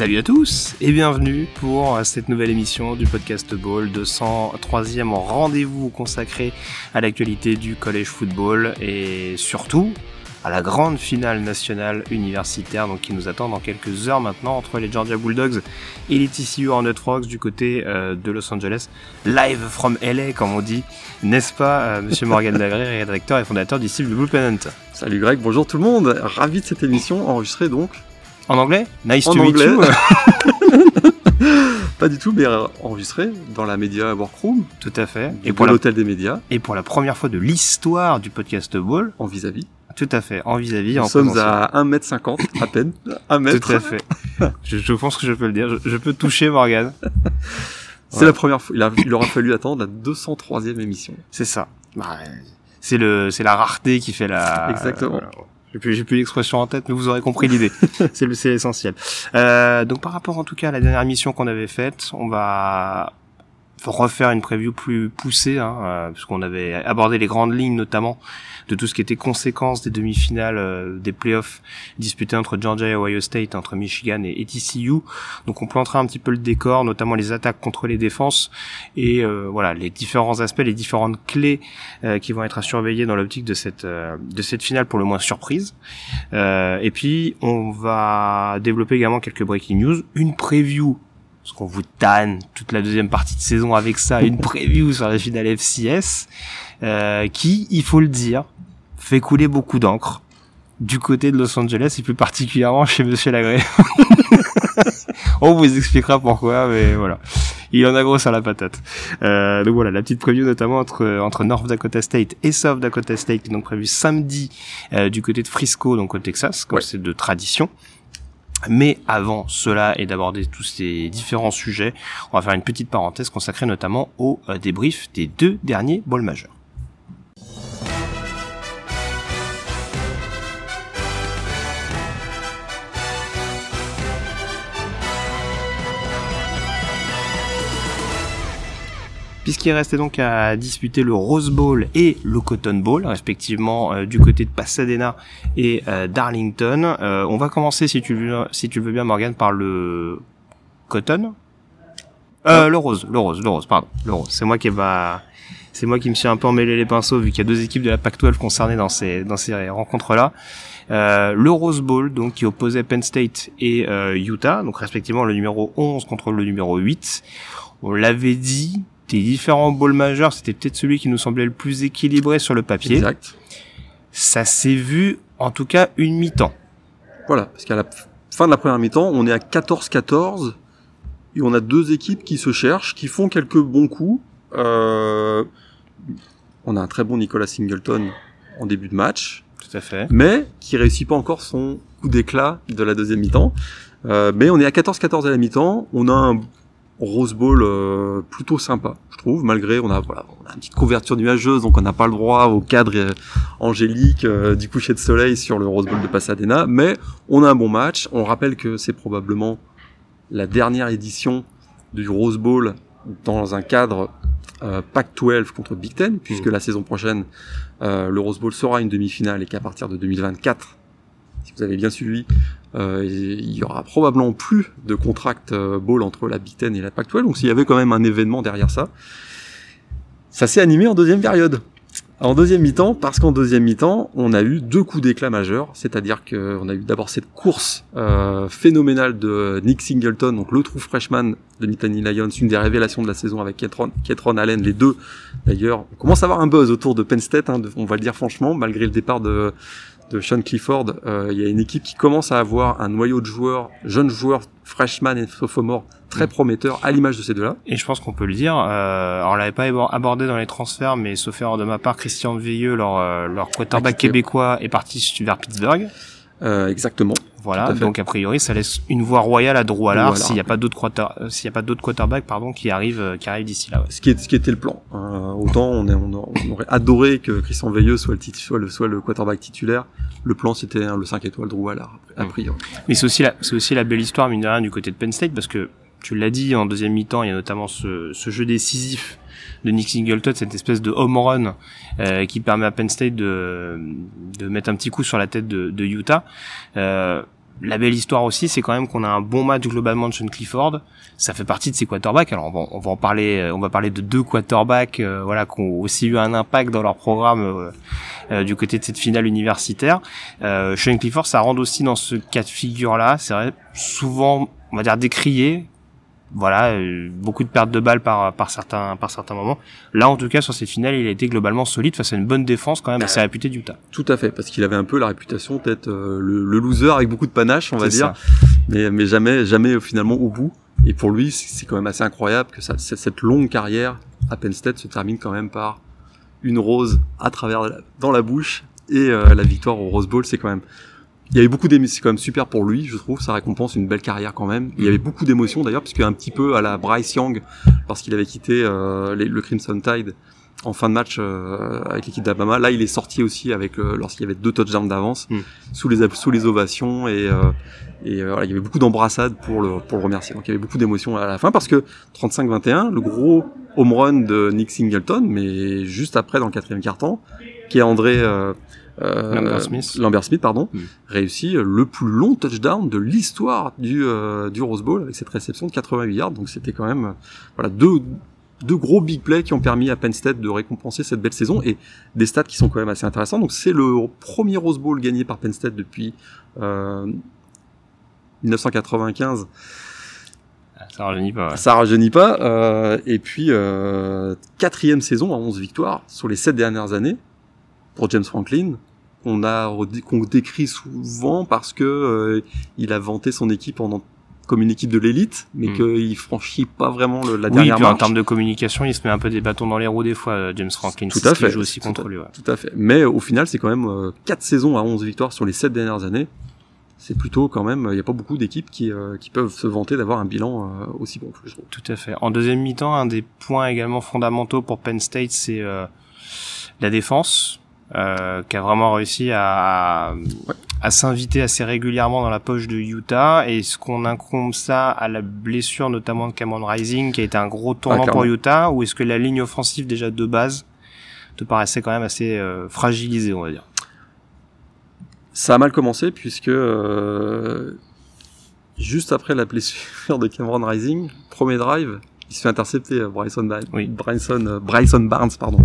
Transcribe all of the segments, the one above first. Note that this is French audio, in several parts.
Salut à tous. Et bienvenue pour cette nouvelle émission du podcast Ball, 203e rendez-vous consacré à l'actualité du collège football et surtout à la grande finale nationale universitaire donc qui nous attend dans quelques heures maintenant entre les Georgia Bulldogs et les TCU Hornet Frogs du côté euh, de Los Angeles, live from LA comme on dit, n'est-ce pas euh, Monsieur Morgan Dagré, rédacteur et fondateur du site Blue Pennant Salut Greg, bonjour tout le monde, ravi de cette émission enregistrée donc En anglais? Nice En to meet anglais. you Pas du tout, mais euh, enregistrée dans la Media Workroom Tout à fait. et pour pour, la, l'hôtel des médias et pour la première fois de l'histoire du podcast Ball, en vis-à-vis. tout à fait, en vis-à-vis, Nous en sommes présentiel. à 1m50 à peine. 1 mètre. Tout à fait. je, je pense que je peux le dire. Je, je peux toucher Morgan. C'est la première fois. Il, a- il aura fallu attendre la 203e émission. C'est ça. Bah, c'est le, c'est la rareté qui fait la. Exactement. voilà. J'ai plus, j'ai plus l'expression en tête, mais vous aurez compris l'idée. c'est le, c'est l'essentiel. Euh, donc par rapport en tout cas à la dernière mission qu'on avait faite, on va refaire une preview plus poussée, hein, euh, puisqu'on avait abordé les grandes lignes notamment de tout ce qui était conséquences des demi-finales euh, des playoffs disputés entre Georgia et Ohio State, entre Michigan et, et TCU. Donc on plantera un petit peu le décor, notamment les attaques contre les défenses et euh, voilà les différents aspects, les différentes clés euh, qui vont être à surveiller dans l'optique de cette euh, de cette finale pour le moins surprise. Euh, et puis on va développer également quelques breaking news, une preview parce qu'on vous tanne toute la deuxième partie de saison avec ça, une preview sur la finale FCS, euh, qui, il faut le dire, fait couler beaucoup d'encre du côté de Los Angeles et plus particulièrement chez Monsieur Lagré. On vous expliquera pourquoi, mais voilà. Il en a gros sur la patate. Euh, donc voilà, la petite preview notamment entre, entre North Dakota State et South Dakota State, qui donc prévu samedi euh, du côté de Frisco, donc au Texas, comme Ouais. c'est de tradition. Mais avant cela et d'aborder tous ces différents sujets, on va faire une petite parenthèse consacrée notamment au euh, débrief des deux derniers balls majeurs. Puisqu'il restait donc à disputer le Rose Bowl et le Cotton Bowl, respectivement euh, du côté de Pasadena et euh, d'Arlington, euh, on va commencer, si tu, veux, si tu le veux bien, Morgan, par le Cotton. Euh, le Rose, le Rose, le Rose, pardon, le Rose. C'est moi qui va, c'est moi qui me suis un peu emmêlé les pinceaux vu qu'il y a deux équipes de la Pac-12 concernées dans ces dans ces rencontres-là. Euh, le Rose Bowl, donc qui opposait Penn State et euh, Utah, donc respectivement le numéro 11 contre le numéro 8. On l'avait dit, des différents bowls majeurs, c'était peut-être celui qui nous semblait le plus équilibré sur le papier. Exact. Ça s'est vu, en tout cas, une mi-temps. Voilà, parce qu'à la fin de la première mi-temps, on est à 14-14 et on a deux équipes qui se cherchent, qui font quelques bons coups. Euh, on a un très bon Nicolas Singleton en début de match, Tout à fait. mais qui réussit pas encore son coup d'éclat de la deuxième mi-temps. Euh, mais on est à 14-14 à la mi-temps, on a un Rose Bowl euh, plutôt sympa, je trouve, malgré on a voilà, on a une petite couverture nuageuse, donc on n'a pas le droit au cadre euh, angélique euh, du coucher de soleil sur le Rose Bowl de Pasadena, mais on a un bon match. On rappelle que c'est probablement la dernière édition du Rose Bowl dans un cadre euh, Pac-12 contre Big Ten, puisque la saison prochaine, euh, le Rose Bowl sera une demi-finale et qu'à partir de 2024, si vous avez bien suivi, euh, il y aura probablement plus de contract euh, bowl entre la Big Ten et la Pac-12, donc s'il y avait quand même un événement derrière ça, ça s'est animé en deuxième période. En deuxième mi-temps, parce qu'en deuxième mi-temps, on a eu deux coups d'éclat majeurs, c'est-à-dire qu'on a eu d'abord cette course euh, phénoménale de Nick Singleton, donc le true freshman de Nittany Lions, une des révélations de la saison avec Ketron, Ketron Allen, les deux. D'ailleurs, on commence à avoir un buzz autour de Penn State, hein, on va le dire franchement, malgré le départ de, de Sean Clifford, euh, il y a une équipe qui commence à avoir un noyau de joueurs, jeunes joueurs, freshman et sophomore, très Mm. prometteurs, à l'image de ces deux-là. Et je pense qu'on peut le dire. Euh, alors, on l'avait pas abordé dans les transferts, mais sauf erreur de ma part, Christian Veilleux, leur, euh, leur quarterback québécois, est parti vers Pittsburgh. Euh, exactement. Voilà. Donc a priori, ça laisse une voie royale à Drew Allard s'il n'y a pas d'autres euh, s'il y a pas d'autres quarterbacks, pardon, qui arrivent, euh, qui arrivent d'ici là. ouais. Ce qui, est, ce qui était le plan. Euh, autant on, est- on, a- on aurait adoré que Christian Veilleux soit le, soit le, soit le quarterback titulaire. Le plan c'était hein, le 5 étoiles Drew Allard, a Mm. priori. Mais c'est aussi la, c'est aussi la belle histoire, mine de rien, du côté de Penn State, parce que tu l'as dit, en deuxième mi-temps, il y a notamment ce, ce jeu décisif de Nick Singleton, cette espèce de home run euh, qui permet à Penn State de, de mettre un petit coup sur la tête de, de Utah. Euh, la belle histoire aussi, c'est quand même qu'on a un bon match globalement de Sean Clifford. Ça fait partie de ses quarterbacks. Alors on va, on va en parler, euh, on va parler de deux quarterbacks, euh, voilà, qui ont aussi eu un impact dans leur programme euh, euh, du côté de cette finale universitaire. Euh, Sean Clifford, ça rentre aussi dans ce cas de figure-là. C'est vrai, souvent, on va dire décrié. Voilà, euh, beaucoup de pertes de balles par, par certains, par certains moments. Là, en tout cas, sur cette finale, il a été globalement solide face à une bonne défense quand même assez réputée d'Utah. Tout à fait, parce qu'il avait un peu la réputation d'être euh, le, le loser avec beaucoup de panache, on va dire, ça. mais, mais jamais, jamais euh, finalement au bout. Et pour lui, c'est quand même assez incroyable que ça, cette longue carrière à Penn State se termine quand même par une rose à travers la- dans la bouche et euh, la victoire au Rose Bowl. C'est quand même, il y avait beaucoup d'émotions. C'est quand même super pour lui, je trouve. Ça récompense une belle carrière quand même. Il y avait beaucoup d'émotions d'ailleurs, puisque un petit peu à la Bryce Young, parce qu'il avait quitté euh, les- le Crimson Tide en fin de match euh, avec l'équipe d'Alabama. Là, il est sorti aussi avec euh, lorsqu'il y avait deux touchdowns d'avance Mm. sous les sous les ovations et et voilà, il y avait beaucoup d'embrassades pour le pour le remercier. Donc il y avait beaucoup d'émotions à la fin parce que 35-21, le gros home run de Nick Singleton, mais juste après dans le quatrième quart-temps, qui est André euh, Lambert Smith. Lambert Smith, pardon, Mm. réussit euh, le plus long touchdown de l'histoire du euh, du Rose Bowl avec cette réception de 88 yards. Donc c'était quand même voilà deux deux gros big plays qui ont permis à Penn State de récompenser cette belle saison et des stats qui sont quand même assez intéressants. Donc c'est le premier Rose Bowl gagné par Penn State depuis euh, 1995. Ça rajeunit pas. ouais. Ça rajeunit pas. euh, et puis euh, quatrième saison à 11 victoires sur les sept dernières années pour James Franklin. Qu'on a qu'on décrit souvent parce que euh, il a vanté son équipe en, comme une équipe de l'élite, mais Mm. qu'il franchit pas vraiment le- la Oui, dernière puis en termes de communication, il se met un peu des bâtons dans les roues des fois, euh, James Franklin. Tout à fait. joue aussi Tout contre à- lui. ouais. Tout à fait. Mais au final, c'est quand même euh, quatre saisons à 11 victoires sur les sept dernières années. C'est plutôt quand même, il n'y a pas beaucoup d'équipes qui, euh, qui peuvent se vanter d'avoir un bilan aussi bon, je trouve. Tout à fait. En deuxième mi-temps, un des points également fondamentaux pour Penn State, c'est euh, la défense, euh, qui a vraiment réussi à, à s'inviter assez régulièrement dans la poche de Utah. Et est-ce qu'on incombe ça à la blessure notamment de Cameron Rising, qui a été un gros tournant Ah, pour. Utah, ou est-ce que la ligne offensive déjà de base te paraissait quand même assez euh, fragilisée, on va dire? Ça a mal commencé puisque euh, juste après la blessure de Cameron Rising, premier drive, il se fait intercepter euh, Bryson, Ba- Oui. Bryson, euh, Bryson Barnes, pardon.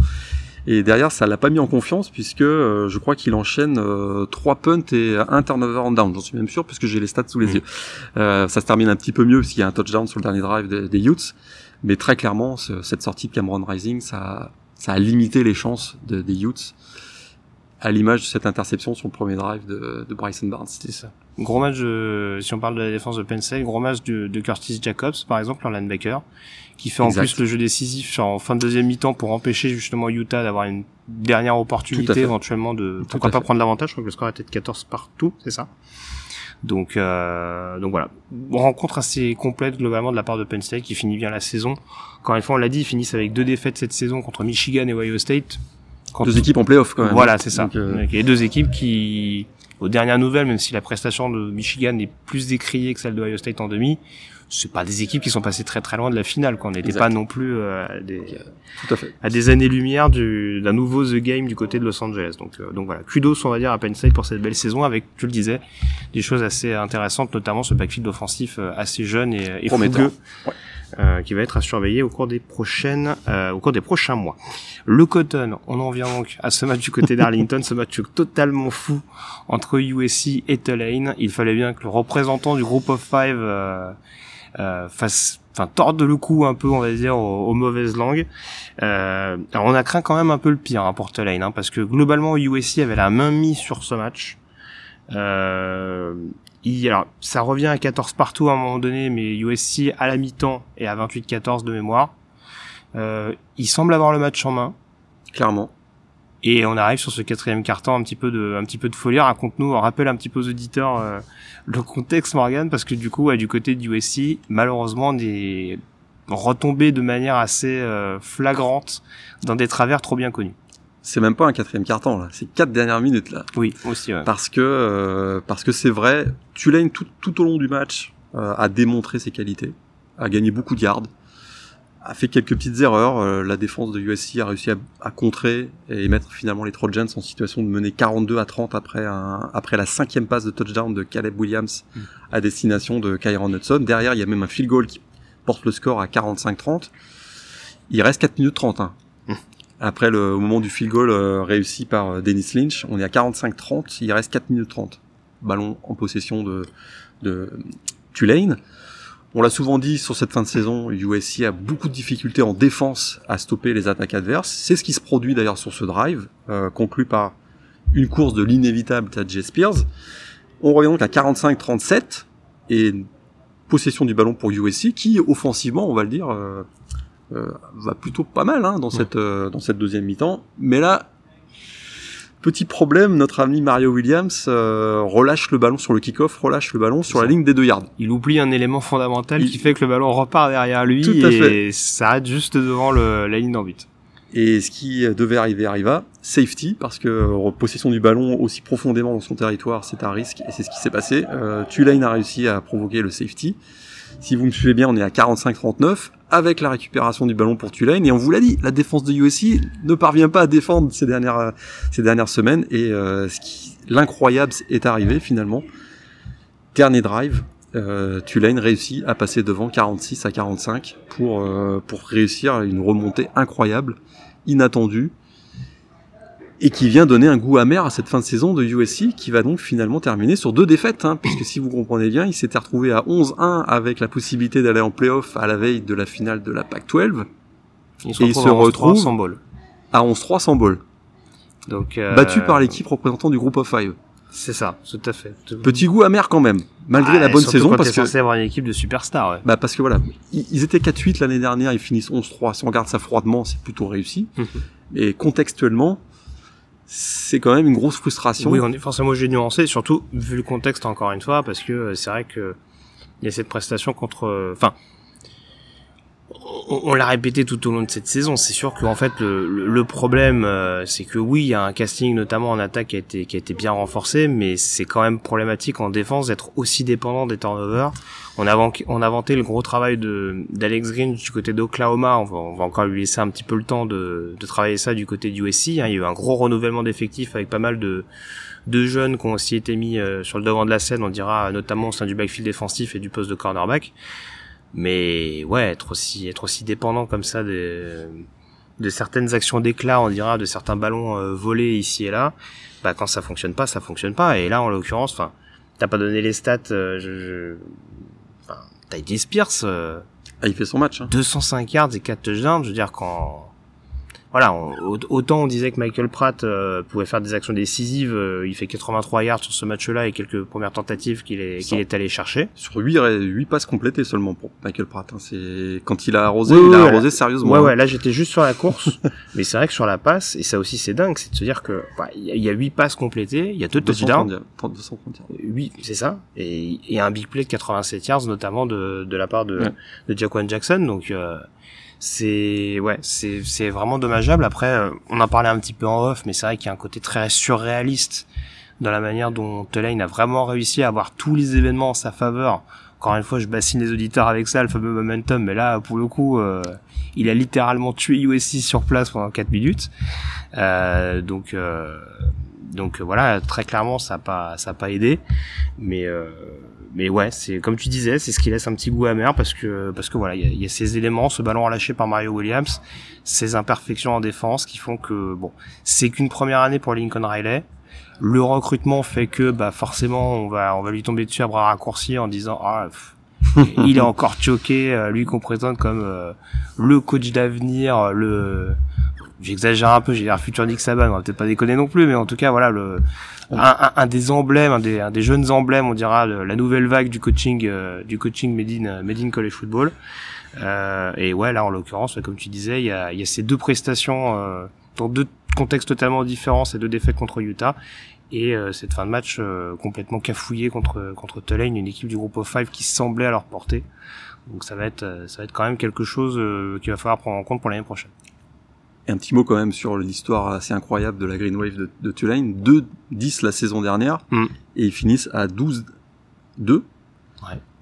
Et derrière, ça l'a pas mis en confiance puisque euh, je crois qu'il enchaîne euh, trois punts et un turnover en down. J'en suis même sûr puisque j'ai les stats sous les Mhm. yeux. Euh, ça se termine un petit peu mieux puisqu'il y a un touchdown sur le dernier drive des, des Utes. Mais très clairement, ce- cette sortie de Cameron Rising, ça, ça a limité les chances de- des Utes à l'image de cette interception sur le premier drive de, de Bryson Barnes. C'est ça. Gros match, de- si on parle de la défense de Penn State, gros match de, de Curtis Jacobs, par exemple, en linebacker, qui fait Exact. en plus le jeu décisif en fin de deuxième mi-temps pour empêcher justement Utah d'avoir une dernière opportunité éventuellement de Tout pourquoi pas fait. prendre l'avantage. Je crois que le score était de 14 partout, c'est ça. Donc, euh, donc voilà, rencontre assez complète globalement de la part de Penn State qui finit bien la saison. Encore une fois, on l'a dit, ils finissent avec deux défaites cette saison contre Michigan et Ohio State. Contre- Deux équipes en playoff quand même. voilà, c'est ça. Donc, euh, a deux équipes qui, aux dernières nouvelles, même si la prestation de Michigan est plus décriée que celle de Ohio State en demi, c'est pas des équipes qui sont passées très très loin de la finale. Quoi. On n'était pas non plus euh, à, des, Tout à fait. à des années-lumière du- d'un nouveau The Game du côté de Los Angeles. Donc, euh, donc voilà, kudos on va dire à Penn State pour cette belle saison avec, tu le disais, des choses assez intéressantes, notamment ce backfield offensif euh, assez jeune et, et Prometteur. fougueux, Ouais. Euh, qui va être à surveiller au cours des prochaines, euh, au cours des prochains mois. Le Cotton, on en vient donc à ce match du côté d'Arlington, ce match totalement fou entre USC et Tulane. Il fallait bien que le représentant du groupe of five euh, euh, fasse enfin le cou un peu, on va dire, aux, mauvaises langues. Euh, alors on a craint quand même un peu le pire hein, pour Tulane, hein, parce que globalement USC avait la main mise sur ce match. Euh, il, alors ça revient à 14 partout à un moment donné, mais USC à la mi-temps et à 28-14 de mémoire. Euh, il semble avoir le match en main. Clairement. Et on arrive sur ce quatrième carton un petit peu de, un petit peu de folie. Raconte-nous, on rappelle un petit peu aux auditeurs euh, le contexte, Morgan, parce que du coup, du côté du USC, malheureusement, des retombées de manière assez euh, flagrante dans des travers trop bien connus. C'est même pas un quatrième carton là, c'est quatre dernières minutes là. Oui, aussi. Ouais. Parce que euh, parce que c'est vrai, Tulane tout, tout au long du match a démontré ses qualités, a gagné beaucoup de yards a fait quelques petites erreurs. Euh, la défense de USC a réussi à, contrer et mettre finalement les Trojans en situation de mener 42 à 30 après un, après la cinquième passe de touchdown de Caleb Williams mm. à destination de Kyron Hudson. Derrière, il y a même un field goal qui porte le score à 45-30. Il reste 4 minutes 30. Hein. Après le au moment du field goal euh, réussi par euh, Dennis Lynch, on est à 45-30. Il reste 4 minutes 30. Ballon en possession de, de Tulane. On l'a souvent dit sur cette fin de saison, USC a beaucoup de difficultés en défense à stopper les attaques adverses. C'est ce qui se produit d'ailleurs sur ce drive, euh, conclu par une course de l'inévitable J. Spears. On revient donc à 45-37 et possession du ballon pour USC qui, offensivement, on va le dire, va plutôt pas mal hein, dans, cette, dans cette deuxième mi-temps. Mais là, Petit problème, notre ami Mario Williams euh, relâche le ballon sur le kick-off, relâche le ballon sur la ligne des deux yards. Il oublie un élément fondamental qui fait que le ballon repart derrière lui et s'arrête juste devant le, la ligne d'orbite. Et ce qui devait arriver arriva, safety, parce que euh, possession du ballon aussi profondément dans son territoire, c'est un risque, et c'est ce qui s'est passé. Euh, Tulane a réussi à provoquer le safety. Si vous me suivez bien, on est à 45-39 avec la récupération du ballon pour Tulane. Et on vous l'a dit, la défense de USC ne parvient pas à défendre ces dernières, ces dernières semaines. Et euh, l'incroyable est arrivé finalement. Dernier drive, euh, Tulane réussit à passer devant 46 à 45 pour, euh, pour réussir une remontée incroyable, inattendue et qui vient donner un goût amer à cette fin de saison de USC qui va donc finalement terminer sur deux défaites, hein, puisque si vous comprenez bien, il s'était retrouvé à 11-1 avec la possibilité d'aller en playoff à la veille de la finale de la PAC-12. et il se retrouve à 11-3 sans bol. Donc, euh... Battu par l'équipe représentant du groupe of five. C'est ça, tout à fait. Petit goût amer quand même, malgré la bonne saison. parce que censé avoir une équipe de superstars. Ouais. Bah parce que voilà, ils étaient 4-8 l'année dernière, ils finissent 11-3. Si on regarde ça froidement, c'est plutôt réussi. Mais contextuellement, c'est quand même une grosse frustration. Oui, on est forcément j'ai nuancé, surtout vu le contexte encore une fois, parce que euh, c'est vrai que il y a cette prestation contre, euh, enfin, on, l'a répété tout au long de cette saison. C'est sûr qu'en fait le, le, problème, euh, c'est que oui, il y a un casting notamment en attaque qui a été qui a été bien renforcé, mais c'est quand même problématique en défense d'être aussi dépendant des turnovers. On a, on a vanté le gros travail de d'Alex Green du côté d'Oklahoma. On va, on va encore lui laisser un petit peu le temps de, de travailler ça du côté du USC. Hein. Il y a eu un gros renouvellement d'effectifs avec pas mal de de jeunes qui ont aussi été mis euh, sur le devant de la scène, on dira notamment au sein du backfield défensif et du poste de cornerback. Mais ouais, être aussi être aussi dépendant comme ça de de certaines actions d'éclat, on dira, de certains ballons euh, volés ici et là, bah quand ça fonctionne pas, ça fonctionne pas. Et là, en l'occurrence, enfin, t'as pas donné les stats. Euh, je, je... Enfin, Spears. Euh, ah, il fait son match. Hein. 205 yards et 4 touchdowns. Je veux dire quand voilà, autant on disait que Michael Pratt euh, pouvait faire des actions décisives, euh, il fait 83 yards sur ce match-là et quelques premières tentatives qu'il est, qu'il est allé chercher. Sur 8, 8 passes complétées seulement pour Michael Pratt. Hein. C'est quand il a arrosé, il a arrosé sérieusement. Ouais, hein. ouais, là j'étais juste sur la course, mais c'est vrai que sur la passe, et ça aussi c'est dingue, c'est de se dire que bah, il y, a 8 passes complétées, il y a deux touchdowns. 8, c'est ça, et, et un big play de 87 yards notamment de, de la part de, de Jaquan Jackson, donc. Euh, c'est ouais, c'est c'est vraiment dommageable. Après, euh, on en parlait un petit peu en off, mais c'est vrai qu'il y a un côté très surréaliste dans la manière dont Tulane a vraiment réussi à avoir tous les événements en sa faveur. Encore une fois, je bassine les auditeurs avec ça, le fameux momentum, mais là, pour le coup, euh, il a littéralement tué USC sur place pendant 4 minutes. Euh, donc, euh, donc voilà, très clairement, ça n'a pas, ça a pas aidé. Mais mais ouais, c'est comme tu disais, c'est ce qui laisse un petit goût amer parce que parce que voilà, il y a, ces éléments, ce ballon relâché par Mario Williams, ces imperfections en défense qui font que bon, c'est qu'une première année pour Lincoln Riley. Le recrutement fait que bah forcément on va on va lui tomber dessus à bras raccourcis en disant ah il est encore choqué, euh, lui qu'on présente comme euh, le coach d'avenir, le j'exagère un peu, j'ai l'air futur Nick Saban, on va peut-être pas déconner non plus, mais en tout cas voilà le un, un, des emblèmes, un des, un des jeunes emblèmes, on dira la nouvelle vague du coaching du coaching made in, made in college football. et ouais là en l'occurrence, comme tu disais, il y a, y a ces deux prestations dans deux contextes totalement différents, ces deux défaites contre Utah et euh, cette fin de match euh, complètement cafouillée contre contre Tulane, une équipe du groupe of five qui semblait à leur portée. Donc ça va être euh, ça va être quand même quelque chose qu'il va falloir prendre en compte pour l'année prochaine. Et un petit mot quand même sur l'histoire assez incroyable de la Green Wave de, de Tulane. 2-10 la saison dernière Mm. et ils finissent à 12-2. Ouais.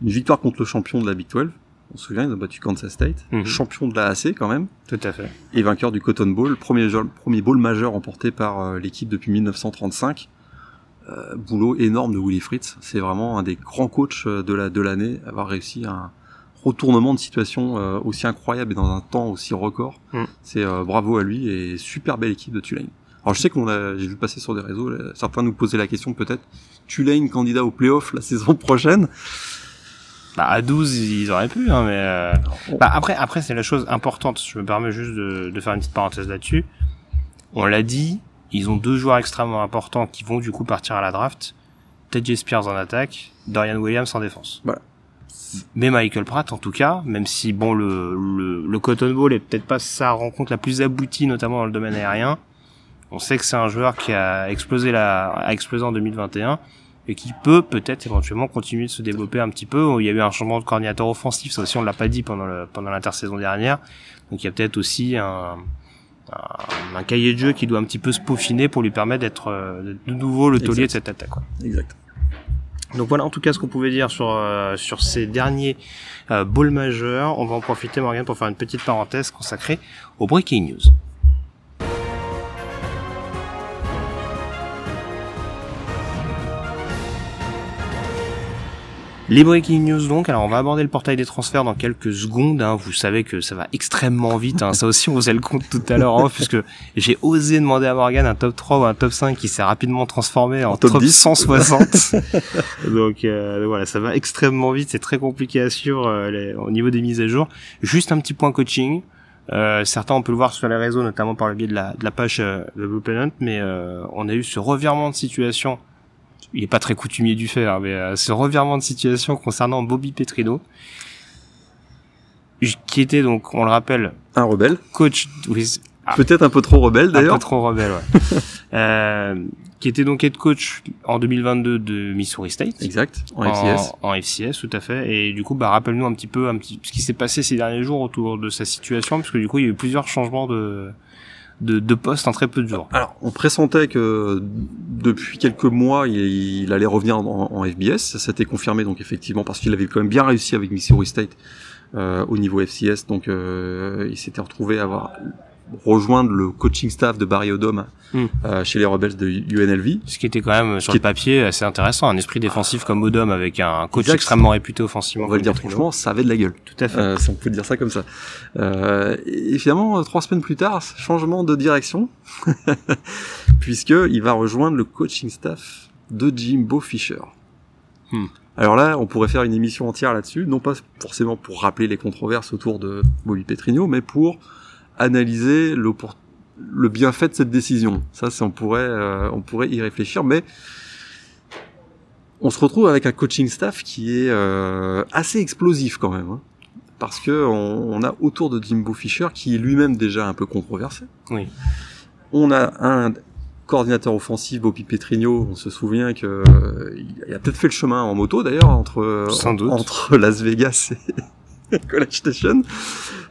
Une victoire contre le champion de la Big 12. On se souvient, ils ont battu Kansas State. Mhm. Champion de la AC quand même. Tout à fait. Et vainqueur du Cotton Bowl. Premier, premier bowl majeur remporté par euh, l'équipe depuis 1935. Euh, boulot énorme de Willy Fritz. C'est vraiment un des grands coachs euh, de la de l'année. Avoir réussi un retournement de situation euh, aussi incroyable et dans un temps aussi record. Mm. C'est euh, bravo à lui et super belle équipe de Tulane. Alors je sais qu'on a, j'ai vu passer sur des réseaux, là, certains nous posaient la question peut-être, Tulane candidat au playoff la saison prochaine? Bah à 12 ils auraient pu hein, mais euh, bah, après après c'est la chose importante, je me permets juste de, de faire une petite parenthèse là-dessus. On l'a dit, ils ont deux joueurs extrêmement importants qui vont du coup partir à la draft. TJ Spears en attaque, Dorian Williams en défense. Voilà. Mais Michael Pratt, en tout cas, même si bon le, le, le Cotton Bowl est peut-être pas sa rencontre la plus aboutie, notamment dans le domaine aérien, on sait que c'est un joueur qui a explosé la, a explosé en 2021 et qui peut peut-être éventuellement continuer de se développer un petit peu. Il y a eu un changement de coordinateur offensif, ça aussi on l'a pas dit pendant le, pendant l'intersaison dernière. Donc il y a peut-être aussi un, un, un cahier de jeu qui doit un petit peu se peaufiner pour lui permettre d'être euh, de nouveau le taulier de cette attaque. Quoi. Exact. Donc voilà en tout cas ce qu'on pouvait dire sur euh, sur ces derniers euh, balls majeurs. On va en profiter Morgan pour faire une petite parenthèse consacrée au breaking news. Les breaking news donc, alors on va aborder le portail des transferts dans quelques secondes, hein. vous savez que ça va extrêmement vite, hein. ça aussi on faisait le compte tout à l'heure, hein, puisque j'ai osé demander à Morgan un top 3 ou un top 5 qui s'est rapidement transformé en, top top, 10. 160. donc euh, voilà, ça va extrêmement vite, c'est très compliqué à suivre euh, les- au niveau des mises à jour. Juste un petit point coaching, euh, certains on peut le voir sur les réseaux, notamment par le biais de la, de la page euh, de Blue Planet, mais euh, on a eu ce revirement de situation il est pas très coutumier du faire, mais euh, ce revirement de situation concernant Bobby Petrino, qui était donc, on le rappelle, Un rebelle. coach, oui, Ah. Peut-être un peu trop rebelle un d'ailleurs. peu trop rebelle, ouais. euh, qui était donc head coach en 2022 de Missouri State. Exact. En FCS. En, en FCS, tout à fait. Et du coup, bah, rappelle-nous un petit peu un petit, ce qui s'est passé ces derniers jours autour de sa situation, parce que du coup, il y a eu plusieurs changements de, de, de poste en très peu de jours. Alors, on pressentait que depuis quelques mois, il, il allait revenir en, en FBS. Ça s'était confirmé, donc effectivement, parce qu'il avait quand même bien réussi avec Missouri State euh, au niveau FCS. Donc, euh, il s'était retrouvé à avoir rejoindre le coaching staff de Barry Odom Mm. euh, chez les rebelles de UNLV. Ce qui était quand même sur Qui le papier assez intéressant, un esprit défensif comme Odom avec un coach Exact. extrêmement réputé offensivement. On va le dire franchement, ça avait de la gueule. Tout à fait. Euh, si on peut dire ça comme ça. Euh, et finalement, euh, trois semaines plus tard, changement de direction, puisque il va rejoindre le coaching staff de Jimbo Fisher. Hmm. Alors là, on pourrait faire une émission entière là-dessus, non pas forcément pour rappeler les controverses autour de Bobby Petrino, mais pour analyser l'oppor- le bienfait de cette décision. Ça, on pourrait, euh, on pourrait y réfléchir, mais on se retrouve avec un coaching staff qui est euh, assez explosif quand même. hein. parce que on, on a autour de Jimbo Fisher qui est lui-même déjà un peu controversé. Oui. On a un coordinateur offensif, Bobby Petrino, on se souvient que euh, il a peut-être fait le chemin en moto d'ailleurs entre Sans doute. entre Las Vegas et College Station.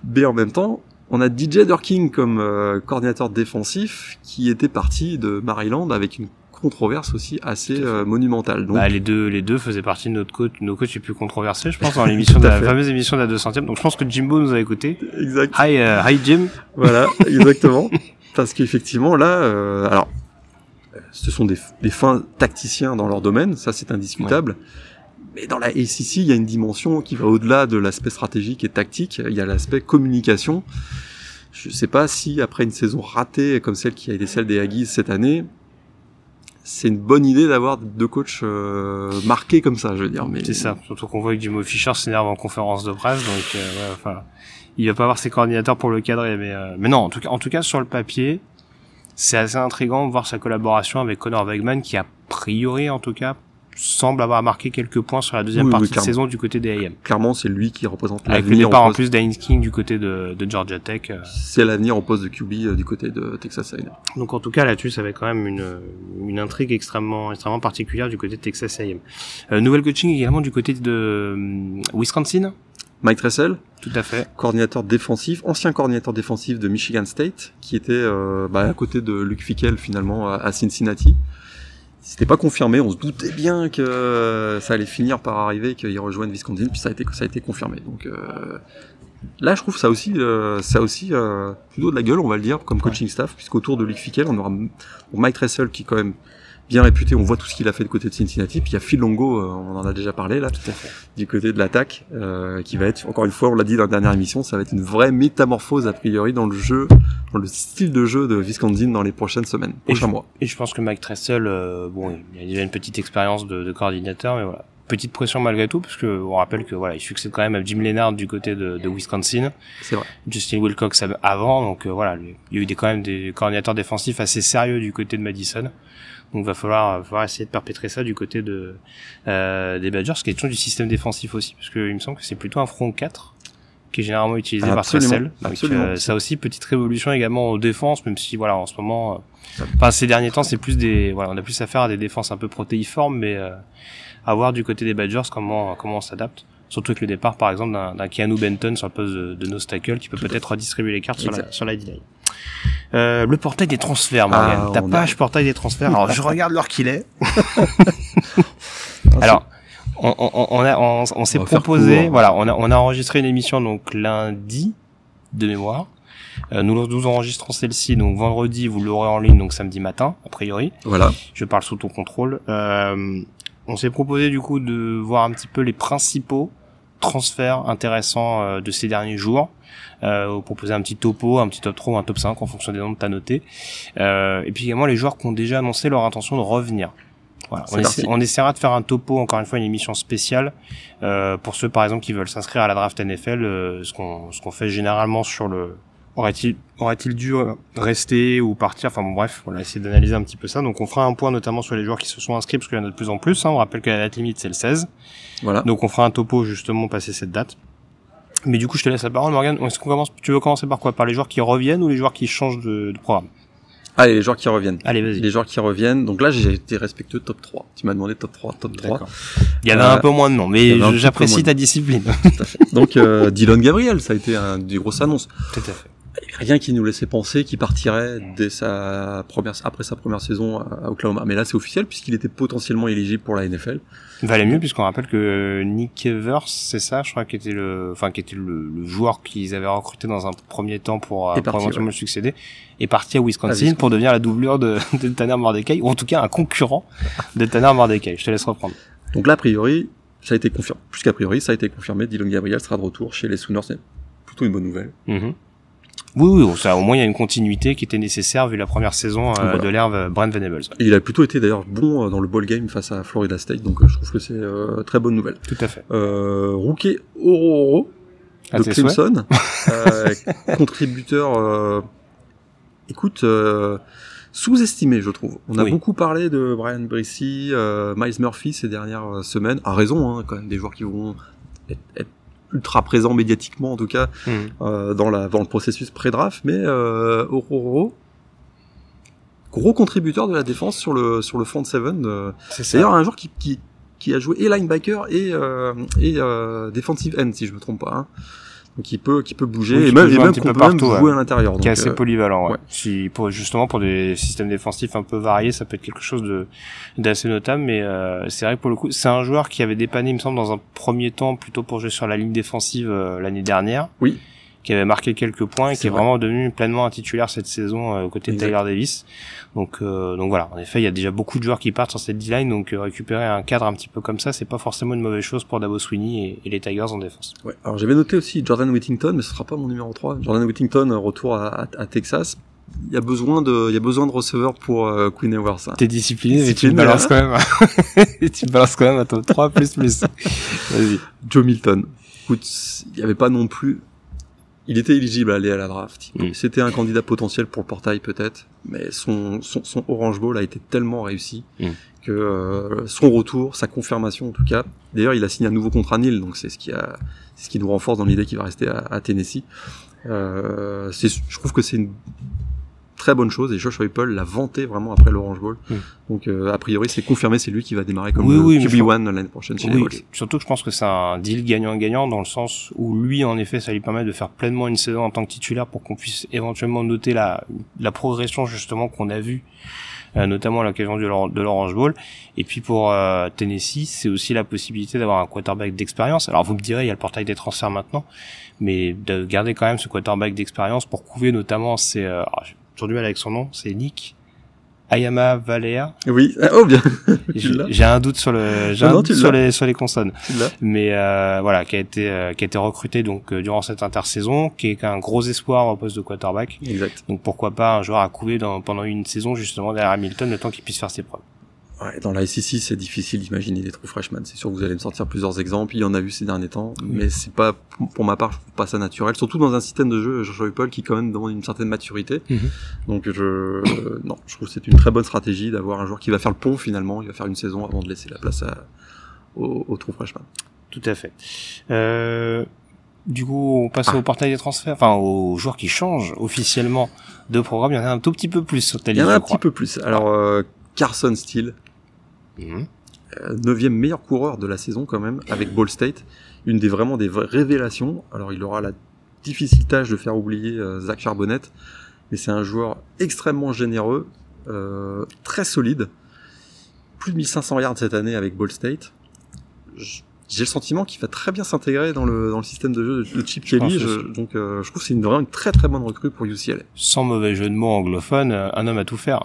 Mais en même temps, on a DJ Durkin comme euh, coordinateur défensif qui était parti de Maryland avec une controverse aussi assez euh, monumentale. Donc Bah, les deux, les deux faisaient partie de notre coach, nos coachs les plus controversés, je pense, dans l'émission de la fait. fameuse émission de la 200e. Donc, je pense que Jimbo nous a écouté. exact. Hi, euh, hi Jim. Voilà, exactement. Parce qu'effectivement, là, euh, alors, euh, ce sont des, des fins tacticiens dans leur domaine, ça c'est indiscutable. Mais dans la ACC, il y a une dimension qui va au-delà de l'aspect stratégique et tactique. Il y a l'aspect communication. Je sais pas si après une saison ratée comme celle qui a été celle des Aggies cette année, c'est une bonne idée d'avoir deux coachs euh, marqués comme ça, je veux dire. Mais C'est ça. Surtout qu'on voit que Jimmy Fisher s'énerve en conférence de presse, donc euh, ouais, il va pas avoir ses coordinateurs pour le cadrer, mais euh, mais non, en tout cas, en tout cas sur le papier, c'est assez intriguant de voir sa collaboration avec Connor Wegman, qui a priori, en tout cas, semble avoir marqué quelques points sur la deuxième Oui, oui, partie de saison du côté des AM. clairement, c'est lui qui représente Avec le l'avenir. départ au en plus d'Ains King du côté de, de Georgia Tech. euh. C'est l'avenir au poste de QB euh, du côté de Texas A&M. Donc en tout cas là-dessus, ça avait quand même une, une intrigue extrêmement, extrêmement particulière du côté de Texas A&M. Euh, nouvelle coaching également du côté de hum, Wisconsin. Mike Tressel, Tout à fait. coordinateur défensif, ancien coordinateur défensif de Michigan State, qui était euh, bah, à côté de Luke Fickel finalement à, à Cincinnati. C'était pas confirmé, on se doutait bien que euh, ça allait finir par arriver, qu'il rejoigne Wisconsin, puis ça a été ça a été confirmé. Donc euh, là, je trouve ça aussi euh, ça aussi plutôt de la gueule, on va le dire, comme coaching staff, puisqu'autour de Luke Fickel, on aura Mike Tressel qui est quand même bien réputé, on voit tout ce qu'il a fait de côté de Cincinnati, puis il y a Phil Longo, euh, on en a déjà parlé là, Tout à fait. du côté de l'attaque, euh, qui va être, encore une fois, on l'a dit dans la dernière émission, ça va être une vraie métamorphose a priori dans le jeu, dans le style de jeu de Wisconsin dans les prochaines semaines, prochains mois. Et je pense que Mike Tressel, euh, bon, il a déjà une petite expérience de, de coordinateur, mais voilà. Petite pression malgré tout, parce que on rappelle que voilà, il succède quand même à Jim Leonard du côté de, de Wisconsin, C'est vrai. Justin Wilcox avant, donc euh, voilà, il y a eu des, quand même des coordinateurs défensifs assez sérieux du côté de Madison. Donc va falloir, va falloir essayer de perpétrer ça du côté de euh, des Badgers, question du système défensif aussi, parce que il me semble que c'est plutôt un front 4 qui est généralement utilisé par Tressel. Donc, absolument. euh, ça aussi petite révolution également en défense, même si voilà en ce moment, euh, enfin ces derniers temps c'est plus des, voilà on a plus affaire à des défenses un peu protéiformes, mais euh, à voir du côté des Badgers comment comment on s'adapte. Surtout avec le départ par exemple d'un Keanu Benton sur le poste de, de nose tackle qui peut peut-être redistribuer les cartes sur la, sur la D-line. Euh, le portail des transferts, Morgane. Ah, Ta on a- page portail des transferts? Alors, je regarde l'heure qu'il est. Alors, on, on, on, a- on, on s'est proposé, court. voilà, on a, on a enregistré une émission donc lundi de mémoire. Euh, nous, nous enregistrons celle-ci donc vendredi, vous l'aurez en ligne donc samedi matin a priori. Voilà. Je parle sous ton contrôle. Euh, on s'est proposé du coup de voir un petit peu les principaux transferts intéressants euh, de ces derniers jours. Euh, proposer un petit topo, un petit top 3 ou un top 5 en fonction des noms que tu as notés. Euh, et puis également les joueurs qui ont déjà annoncé leur intention de revenir. Voilà. On, parti. essa- on essaiera de faire un topo, encore une fois, une émission spéciale euh, pour ceux par exemple qui veulent s'inscrire à la draft NFL, euh, ce qu'on ce qu'on fait généralement sur le aurait-il aurait-il dû euh, rester ou partir? Enfin bon, bref, on va essayer d'analyser un petit peu ça. Donc on fera un point notamment sur les joueurs qui se sont inscrits parce qu'il y en a de plus en plus. Hein. On rappelle que la date limite c'est le 16. Voilà. Donc on fera un topo justement passer cette date. Mais du coup, je te laisse la parole, Morgan. Est-ce qu'on commence Tu veux commencer par quoi? Par les joueurs qui reviennent ou les joueurs qui changent de, de programme? Allez, les joueurs qui reviennent. Allez, vas-y. Les joueurs qui reviennent. Donc là, j'ai été respectueux top 3. Tu m'as demandé top 3, top 3. D'accord. Il y avait Euh, un peu moins de noms, mais j'apprécie ta discipline. Donc euh, Dylan Gabriel, ça a été un des grosses annonces. Tout à fait. Rien qui nous laissait penser qu'il partirait dès sa première, après sa première saison à Oklahoma. Mais là, c'est officiel puisqu'il était potentiellement éligible pour la NFL. Valait mieux puisqu'on rappelle que Nick Evers, c'est ça, je crois, qui était le, enfin, qui était le, le joueur qu'ils avaient recruté dans un premier temps pour, pour parti, éventuellement ouais. succéder, est parti à Wisconsin, À Wisconsin. pour devenir la doublure de, de Tanner Mordecai, ou en tout cas un concurrent de Tanner Mordecai. Je te laisse reprendre. Donc là, a priori, ça a été confirmé. Plus qu'a priori, ça a été confirmé. Dylan Gabriel sera de retour chez les Sooners. C'est plutôt une bonne nouvelle. Mhm. Oui, oui, ça, au moins il y a une continuité qui était nécessaire vu la première saison euh, Voilà. de l'herbe euh, Brent Venables. ouais. Il a plutôt été d'ailleurs bon euh, dans le ball game face à Florida State. Donc je trouve que c'est euh, très bonne nouvelle. Tout à fait. Euh, Rookie Ororo de souhaits. Clemson, euh, contributeur, euh, écoute, euh, sous-estimé, je trouve. On a Oui. beaucoup parlé de Brian Brissy, euh, Miles Murphy ces dernières semaines, à raison, hein, quand même des joueurs qui vont être, être ultra présents médiatiquement, en tout cas, Mhm. euh, dans, la, dans le processus pré-draft, mais euh, Ororo, gros contributeur de la défense sur le sur le front seven. euh, C'est d'ailleurs un joueur qui, qui, qui a joué et linebacker et, euh, et euh, defensive end, si je me trompe pas. hein. Il peut, qui peut bouger Oui, et qui même, peut et même qu'on peu peut même partout, jouer ouais. à l'intérieur. qui est assez euh, polyvalent. Ouais. ouais. Si, pour, justement pour des systèmes défensifs un peu variés, ça peut être quelque chose de d'assez notable. Mais euh, c'est vrai que pour le coup, c'est un joueur qui avait dépanné, il me semble, dans un premier temps plutôt pour jouer sur la ligne défensive euh, l'année dernière. Oui. Qui avait marqué quelques points et qui est vrai. vraiment devenu pleinement un titulaire cette saison euh, aux côtés de Exact. Tyler Davis. Donc euh, donc voilà, en effet, il y a déjà beaucoup de joueurs qui partent sur cette D-line, donc euh, récupérer un cadre un petit peu comme ça, c'est pas forcément une mauvaise chose pour Dabo Sweeney et, et les Tigers en défense. ouais. Alors j'avais noté aussi Jordan Whittington, mais ce sera pas mon numéro 3. Jordan Whittington, euh, retour à, à, à Texas. il y a besoin de, il y a besoin de receveurs pour euh, Queen Ewers. Hein. T'es discipliné, mais tu me balances hein. quand même. tu me balances quand même à ton 3 plus plus. Vas-y. Joe Milton. Écoute, il n'y avait pas non plus. Il était éligible à aller à la draft. Mm. C'était un candidat potentiel pour le portail peut-être, mais son, son, son Orange Bowl a été tellement réussi Mm. que euh, son retour, sa confirmation en tout cas. D'ailleurs, il a signé un nouveau contrat Nil, donc c'est ce qui a, ce qui nous renforce dans l'idée qu'il va rester à, à Tennessee. Euh, je trouve que c'est une très bonne chose et Josh Heupel l'a vanté vraiment après l'Orange Bowl. Mm. Donc euh, a priori, c'est confirmé, c'est lui qui va démarrer comme Oui, oui, je QB1 l'année prochaine chez les Oui, Bulls. surtout que je pense que c'est un deal gagnant-gagnant dans le sens où lui, en effet, ça lui permet de faire pleinement une saison en tant que titulaire pour qu'on puisse éventuellement noter la, la progression justement qu'on a vue, euh, notamment à l'occasion de l'Or- de l'Orange Bowl. Et puis pour euh, Tennessee, c'est aussi la possibilité d'avoir un quarterback d'expérience. Alors vous me direz, il y a le portail des transferts maintenant, mais de garder quand même ce quarterback d'expérience pour couver notamment, c'est, euh, toujours du mal avec son nom, c'est Nick Ayama Valea. Oui, ah, oh bien, J'ai un doute sur le, j'ai Non, un non, doute tu sur l'as. les, sur les consonnes mais euh, voilà, qui a été euh, qui a été recruté donc euh, durant cette intersaison, qui est un gros espoir au poste de quarterback. Exact. Donc pourquoi pas un joueur à couver dans, pendant une saison justement derrière Hamilton, le temps qu'il puisse faire ses preuves. Ouais, dans la SEC, c'est difficile d'imaginer des trous freshman. C'est sûr que vous allez me sortir plusieurs exemples. Il y en a vu ces derniers temps, mais c'est pas, pour ma part, je trouve pas ça naturel. Surtout dans un système de jeu, Joshua Paul qui quand même demande une certaine maturité. Mhm. Donc je, euh, non, je trouve que c'est une très bonne stratégie d'avoir un joueur qui va faire le pont finalement. Il va faire une saison avant de laisser la place à, au, au trou freshman. Tout à fait. Euh, du coup, on passe au portail des transferts, enfin aux joueurs qui changent officiellement de programme. Il y en a un tout petit peu plus sur ta Il y en a un crois. petit peu plus. Alors euh, Carson Steele, Mhm. euh, neuvième meilleur coureur de la saison quand même avec Ball State, une des vraiment des vraies révélations. Alors il aura la difficile tâche de faire oublier euh, Zach Charbonnet, mais c'est un joueur extrêmement généreux, euh, très solide, plus de 1500 yards cette année avec Ball State. J'ai le sentiment qu'il va très bien s'intégrer dans le dans le système de jeu de, Chip Kelly. Je- donc euh, je trouve que c'est une, vraiment une très très bonne recrue pour UCLA. Sans mauvais jeu de mots anglophone, un homme à tout faire.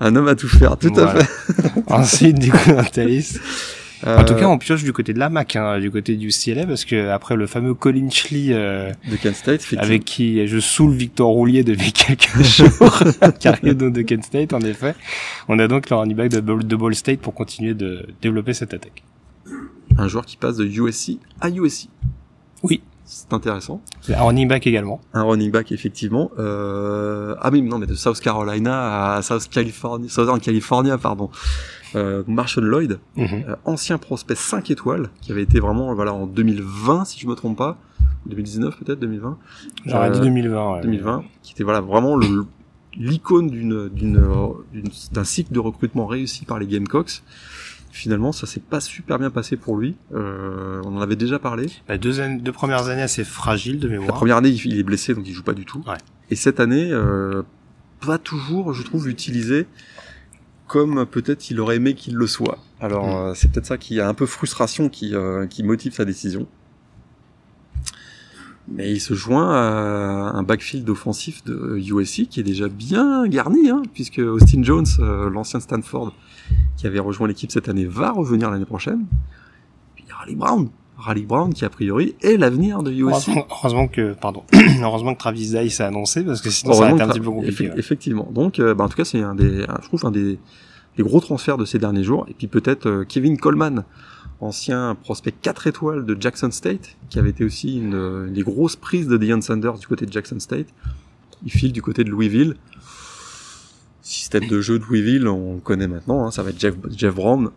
Un homme à tout faire, tout à fait. Ensuite, du coup. En tout Euh, cas, on pioche du côté de la Mac, hein, du côté du CLA, parce que après le fameux Colin Schley, euh, de Kent State, avec qui je saoule Victor Roulier depuis quelques jours, qui arrive de Kent State, en effet, on a donc le running back de, Ball- de Ball State pour continuer de développer cette attaque. un joueur qui passe de USC à USC. Oui. C'est intéressant. Un running back également. Un running back, effectivement. Euh... Ah oui, non, mais de South Carolina à South California, Southern California, pardon. Euh, Marshall Lloyd, Mhm. euh, ancien prospect 5 étoiles, qui avait été vraiment, voilà, en 2020, si je me trompe pas. 2019 peut-être, 2020. J'aurais Euh, dit 2020. ouais. 2020, qui était voilà vraiment le l'icône d'une d'une- d'un cycle de recrutement réussi par les Gamecocks. Finalement, ça s'est pas super bien passé pour lui. Euh, on en avait déjà parlé. Bah, deux, premières années assez fragiles de La mémoire. première année, il est blessé, donc il joue pas du tout. Ouais. Et cette année, euh, pas toujours, je trouve, utilisé comme peut-être il aurait aimé qu'il le soit. Alors, Mm. euh, c'est peut-être ça qui a un peu frustration qui, qui motive sa décision. Mais il se joint à un backfield offensif de USC qui est déjà bien garni, hein, puisque Austin Jones, euh, l'ancien Stanford, qui avait rejoint l'équipe cette année, va revenir l'année prochaine. Puis il y a Raleigh Brown. Raleigh Brown qui, a priori, est l'avenir de USC. Heureusement, que, pardon, heureusement que Travis Dye s'est annoncé parce que sinon ça aurait été un petit peu compliqué. effe- ouais. Effectivement. Donc, euh, bah, en tout cas, c'est un des, un- je trouve un des, des gros transferts de ces derniers jours. Et puis peut-être euh, Kevin Coleman, ancien prospect 4 étoiles de Jackson State, qui avait été aussi une, une des grosses prises de Deion Sanders du côté de Jackson State. Il file du côté de Louisville. Système de jeu de Louisville, on le connaît maintenant. hein, ça va être Jeff, Jeff Brown.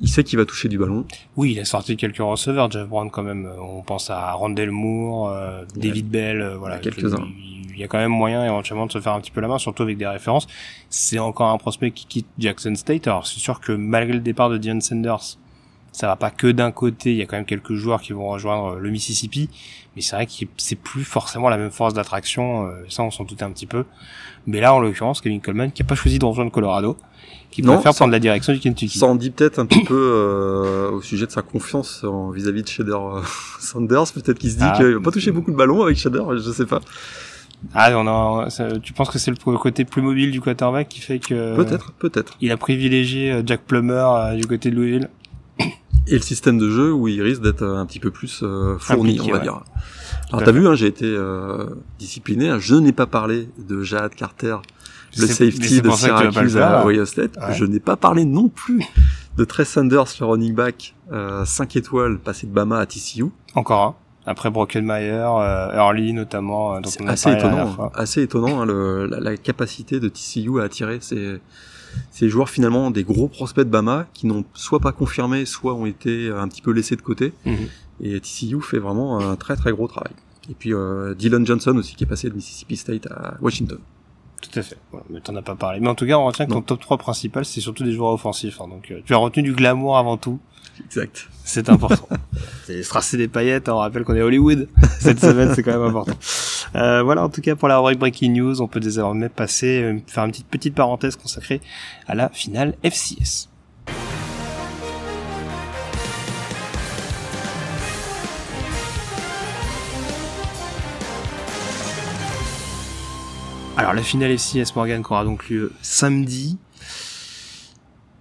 Il sait qu'il va toucher du ballon. Oui, il a sorti quelques receveurs, Jeff Brown quand même. Euh, On pense à Rondell Moore, euh, a- David Bell, euh, voilà. il y a quelques-uns. Il il y a quand même moyen éventuellement de se faire un petit peu la main, surtout avec des références. C'est encore un prospect qui quitte Jackson State. Alors c'est sûr que malgré le départ de Dion Sanders, ça va pas que d'un côté. Il y a quand même quelques joueurs qui vont rejoindre le Mississippi, mais c'est vrai que c'est plus forcément la même force d'attraction. euh, Ça, on s'en doutait un petit peu. Mais là, en l'occurrence, Kevin Coleman, qui a pas choisi de rejoindre Colorado, qui Non, préfère ça- prendre la direction du Kentucky. Ça en dit peut-être un petit peu euh, au sujet de sa confiance en- vis-à-vis de Shader euh, Sanders. Peut-être qu'il se dit Ah. qu'il va pas toucher beaucoup de ballons avec Shader, je sais pas. Ah, on a, ça- tu penses que c'est le côté plus mobile du quarterback qui fait que Peut-être, peut-être. il a privilégié euh, Jack Plummer euh, du côté de Louisville? Et le système de jeu où il risque d'être un petit peu plus euh, fourni, on va ouais. dire. Alors t'as vu, hein, j'ai été euh, discipliné. hein, Je n'ai pas parlé de Jad Carter, le safety de Syracuse à. Ohio State. Ouais. Je n'ai pas parlé non plus de Trey Sanders, le running back euh, 5 étoiles passé de Bama à TCU. Encore un. Après Brockenmeyer, euh, Early notamment, euh, dont C'est on assez étonnant, assez étonnant hein, le- la, la capacité de TCU à attirer ces, ces joueurs finalement des gros prospects de Bama qui n'ont soit pas confirmé, soit ont été un petit peu laissés de côté. Mhm. Et TCU fait vraiment un très très gros travail. Et puis euh, Dylan Johnson aussi qui est passé de Mississippi State à Washington. Tout à fait. Voilà, mais t'en as pas parlé. Mais en tout cas, on retient que ton top 3 principal, c'est surtout des joueurs offensifs. hein. donc, euh, tu as retenu du glamour avant tout. Exact. C'est important. c'est tracer des paillettes. hein, On rappelle qu'on est à Hollywood cette semaine, c'est quand même important. Euh, voilà, en tout cas pour la rubrique Breaking News, on peut désormais passer euh, faire une petite petite parenthèse consacrée à la finale FCS. Alors la finale FCS Morgan qui aura donc lieu samedi.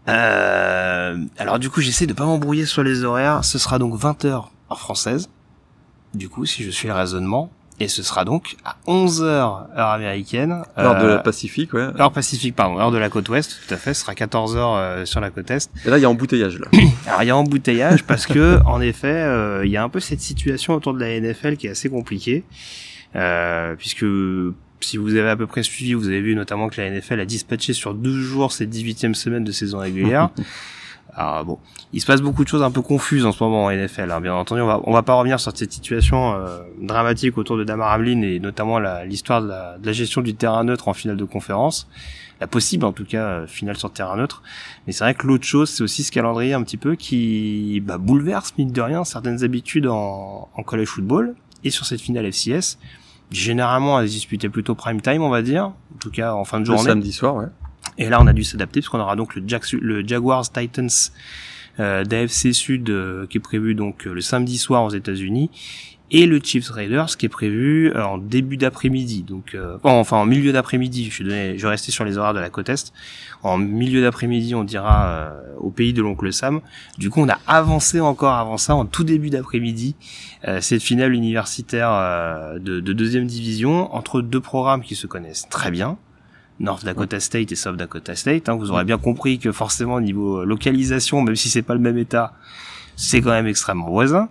Euh, alors du coup j'essaie de pas m'embrouiller sur les horaires. Ce sera donc 20h heure française. Du coup si je suis le raisonnement. Et ce sera donc à 11h heure américaine. Heure de Euh, la Pacifique, ouais. Heure pacifique, pardon, heure de la côte ouest, tout à fait, ce sera 14h euh, sur la côte est. Et là, il y a embouteillage là. Alors il y a embouteillage parce que en effet, euh, il y a un peu cette situation autour de la NFL qui est assez compliquée, euh, puisque si vous avez à peu près suivi, vous avez vu notamment que la NFL a dispatché sur 12 jours cette 18e semaine de saison régulière. Alors bon, il se passe beaucoup de choses un peu confuses en ce moment en NFL. hein. Bien entendu, on va on va pas revenir sur cette situation euh, dramatique autour de Damar Hamlin et notamment l'histoire de la, de la gestion du terrain neutre en finale de conférence, la possible en tout cas euh, finale sur terrain neutre. Mais c'est vrai que l'autre chose, c'est aussi ce calendrier un petit peu qui bah, bouleverse mine de rien certaines habitudes en, en college football et sur cette finale FCS. Généralement, elle se disputait plutôt prime time, on va dire, en tout cas en fin de Le journée. samedi soir, ouais. Et là, on a dû s'adapter parce qu'on aura donc le, le Jaguars Titans d'AFC Sud euh, qui est prévu donc euh, le samedi soir aux États-Unis et le Chiefs Raiders qui est prévu euh, en début d'après-midi. Donc euh, oh, enfin en milieu d'après-midi. Je donné, je rester sur les horaires de la côte est. En milieu d'après-midi, on dira euh, au pays de l'oncle Sam. Du coup, on a avancé encore avant ça en tout début d'après-midi euh, cette finale universitaire euh, de, de deuxième division entre deux programmes qui se connaissent très bien. North Dakota State et South Dakota State. hein. vous aurez bien compris que forcément au niveau localisation, même si c'est pas le même état, c'est quand même extrêmement voisin.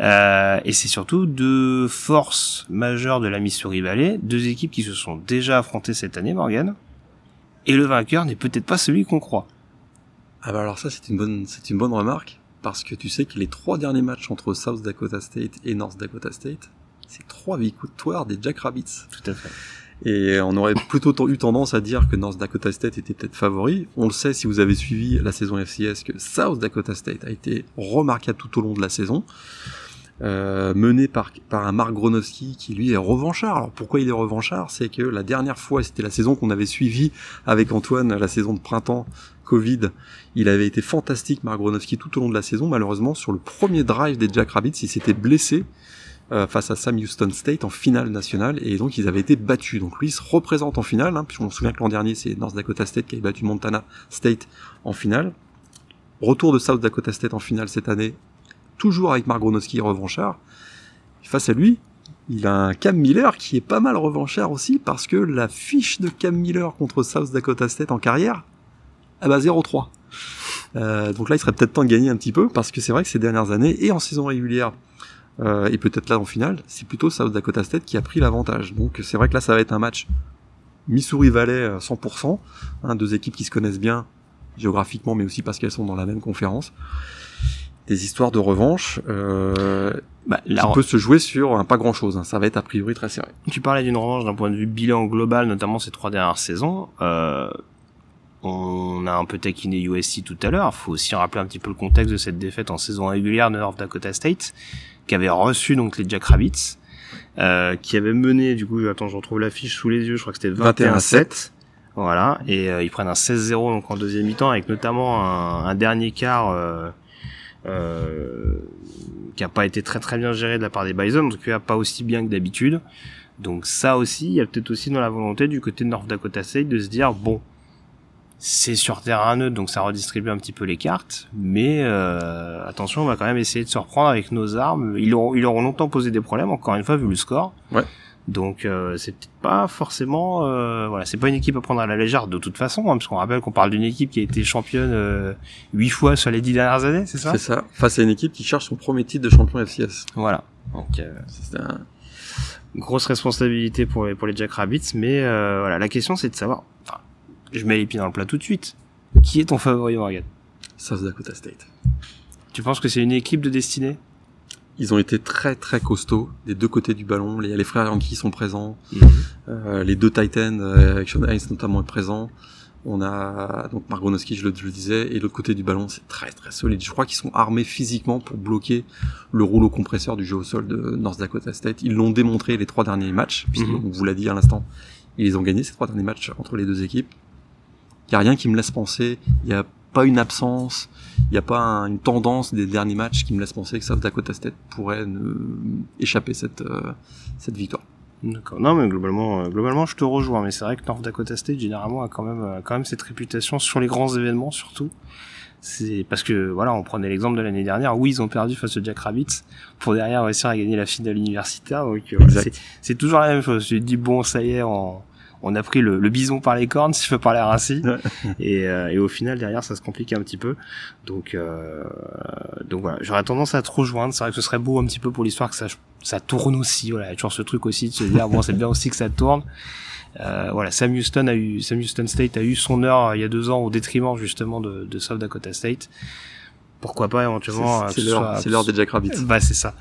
Euh, et c'est surtout deux forces majeures de la Missouri Valley, deux équipes qui se sont déjà affrontées cette année, Morgan. Et le vainqueur n'est peut-être pas celui qu'on croit. Ah bah alors ça, c'est une bonne, c'est une bonne remarque parce que tu sais que les trois derniers matchs entre South Dakota State et North Dakota State, c'est trois victoires des Jackrabbits. Tout à fait. Et on aurait plutôt eu tendance à dire que North Dakota State était peut-être favori. On le sait si vous avez suivi la saison FCS que South Dakota State a été remarquable tout au long de la saison. Euh, mené par, par un Mark Gronowski qui lui est revanchard. Alors pourquoi il est revanchard? C'est que la dernière fois, c'était la saison qu'on avait suivie avec Antoine, la saison de printemps Covid, il avait été fantastique Mark Gronowski tout au long de la saison. Malheureusement, sur le premier drive des Jackrabbits, il s'était blessé euh, face à Sam Houston State en finale nationale et donc ils avaient été battus. Donc lui se représente en finale, hein, puisqu'on se souvient que l'an dernier c'est North Dakota State qui avait battu Montana State en finale. Retour de South Dakota State en finale cette année, toujours avec Mark Gronowski revanchard. Face à lui, il a un Cam Miller qui est pas mal revanchard aussi parce que la fiche de Cam Miller contre South Dakota State en carrière, ah bah 0-3. Euh, donc là, il serait peut-être temps de gagner un petit peu parce que c'est vrai que ces dernières années et en saison régulière euh, et peut-être là en finale, c'est plutôt South Dakota State qui a pris l'avantage. Donc c'est vrai que là, ça va être un match Missouri Valley euh, 100%, hein, deux équipes qui se connaissent bien géographiquement, mais aussi parce qu'elles sont dans la même conférence. Des histoires de revanche euh, Bah, qui la- peut se jouer sur pas grand-chose. hein. Ça va être a priori très serré. Tu parlais d'une revanche d'un point de vue bilan global, notamment ces trois dernières saisons. Euh, on a un peu taquiné USC tout à l'heure. Il faut aussi rappeler un petit peu le contexte de cette défaite en saison régulière de North Dakota State, qui avait reçu donc les Jackrabbits, euh, qui avait mené, du coup, attends, je retrouve l'affiche sous les yeux, je crois que c'était 21-7. Voilà, et euh, ils prennent un 16-0 donc en deuxième mi-temps, avec notamment un, un dernier quart euh, euh, qui a pas été très très bien géré de la part des Bison, en tout cas pas aussi bien que d'habitude. Donc ça aussi, il y a peut-être aussi dans la volonté du côté de North Dakota State de se dire bon, C'est sur terrain neutre, donc ça redistribue un petit peu les cartes. Mais euh, attention, on va quand même essayer de se reprendre avec nos armes. Ils auront, ils auront longtemps posé des problèmes, encore une fois, vu le score. Ouais. Donc euh, c'est peut-être pas forcément, euh, voilà, c'est pas une équipe à prendre à la légère de toute façon, hein, parce qu'on rappelle qu'on parle d'une équipe qui a été championne euh, huit fois sur les dix dernières années, c'est ça? C'est ça. Face à une équipe qui cherche son premier titre de champion FCS. Voilà. Donc euh, C'est un- grosse responsabilité pour les, pour les Jack Rabbits, mais euh, voilà, la question c'est de savoir, je mets les pieds dans le plat tout de suite. Qui est ton favori, Morgan? South Dakota State. Tu penses que c'est une équipe de destinée? Ils ont été très très costauds des deux côtés du ballon. Les, les frères Yankee sont présents. Euh, les deux Titans, euh, avec Sean Hayes notamment est présent. On a donc Margonoski, je le, je le disais, et l'autre côté du ballon, c'est très très solide. Je crois qu'ils sont armés physiquement pour bloquer le rouleau compresseur du jeu au sol de North Dakota State. Ils l'ont démontré les trois derniers matchs, puisqu'on Mhm. vous l'a dit à l'instant, ils ont gagnés ces trois derniers matchs entre les deux équipes. Il y a rien qui me laisse penser, il n'y a pas une absence, il n'y a pas un- une tendance des derniers matchs qui me laisse penser que South Dakota State pourrait ne, échapper cette euh, cette victoire. D'accord. Non, mais globalement, euh, globalement, je te rejoins. Mais c'est vrai que North Dakota State généralement a quand même, euh, quand même cette réputation sur les grands événements, surtout. C'est parce que voilà, on prenait l'exemple de l'année dernière. Oui, ils ont perdu face aux Jack Rabbits pour derrière réussir à gagner la finale universitaire. Donc euh, c'est- toujours la même chose. Je dis bon, ça y est, on, on a pris le, le bison par les cornes, si je peux parler ainsi. Et, euh, et au final, derrière, ça se complique un petit peu. Donc, euh, donc voilà, j'aurais tendance à te rejoindre. C'est vrai que ce serait beau un petit peu pour l'histoire que ça, ça tourne aussi. Voilà, il y a toujours ce truc aussi de se dire bon, c'est bien aussi que ça tourne. Euh, voilà, Sam Houston a eu, Sam Houston State a eu son heure euh, il y a deux ans au détriment justement de, de South Dakota State. Pourquoi pas éventuellement euh, C'est ce l'heure, des Jack Rabbits. bah c'est ça.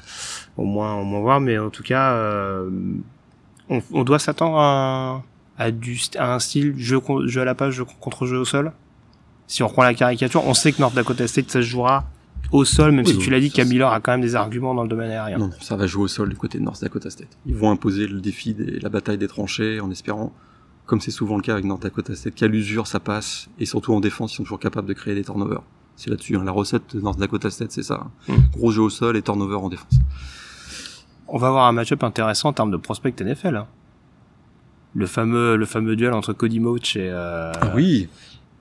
Au moins, au moins voir, mais en tout cas, euh, on, on doit s'attendre à, à du à un style jeu, jeu à la page, jeu contre jeu au sol. Si on reprend la caricature, on sait que North Dakota State ça se jouera au sol, même Oui, si oui, tu l'as dit, ça, Camiller a quand même des arguments dans le domaine aérien. Non, non, ça va jouer au sol du côté de North Dakota State. Ils vont imposer le défi de la bataille des tranchées en espérant, comme c'est souvent le cas avec North Dakota State, qu'à l'usure ça passe et surtout en défense ils sont toujours capables de créer des turnovers. C'est là-dessus, hein. la recette de North Dakota State c'est ça. hein. Mm. Gros jeu au sol et turnover en défense. On va avoir un match-up intéressant en termes de prospect NFL. hein. Le fameux, le fameux duel entre Cody Mauch et, euh, Ah oui.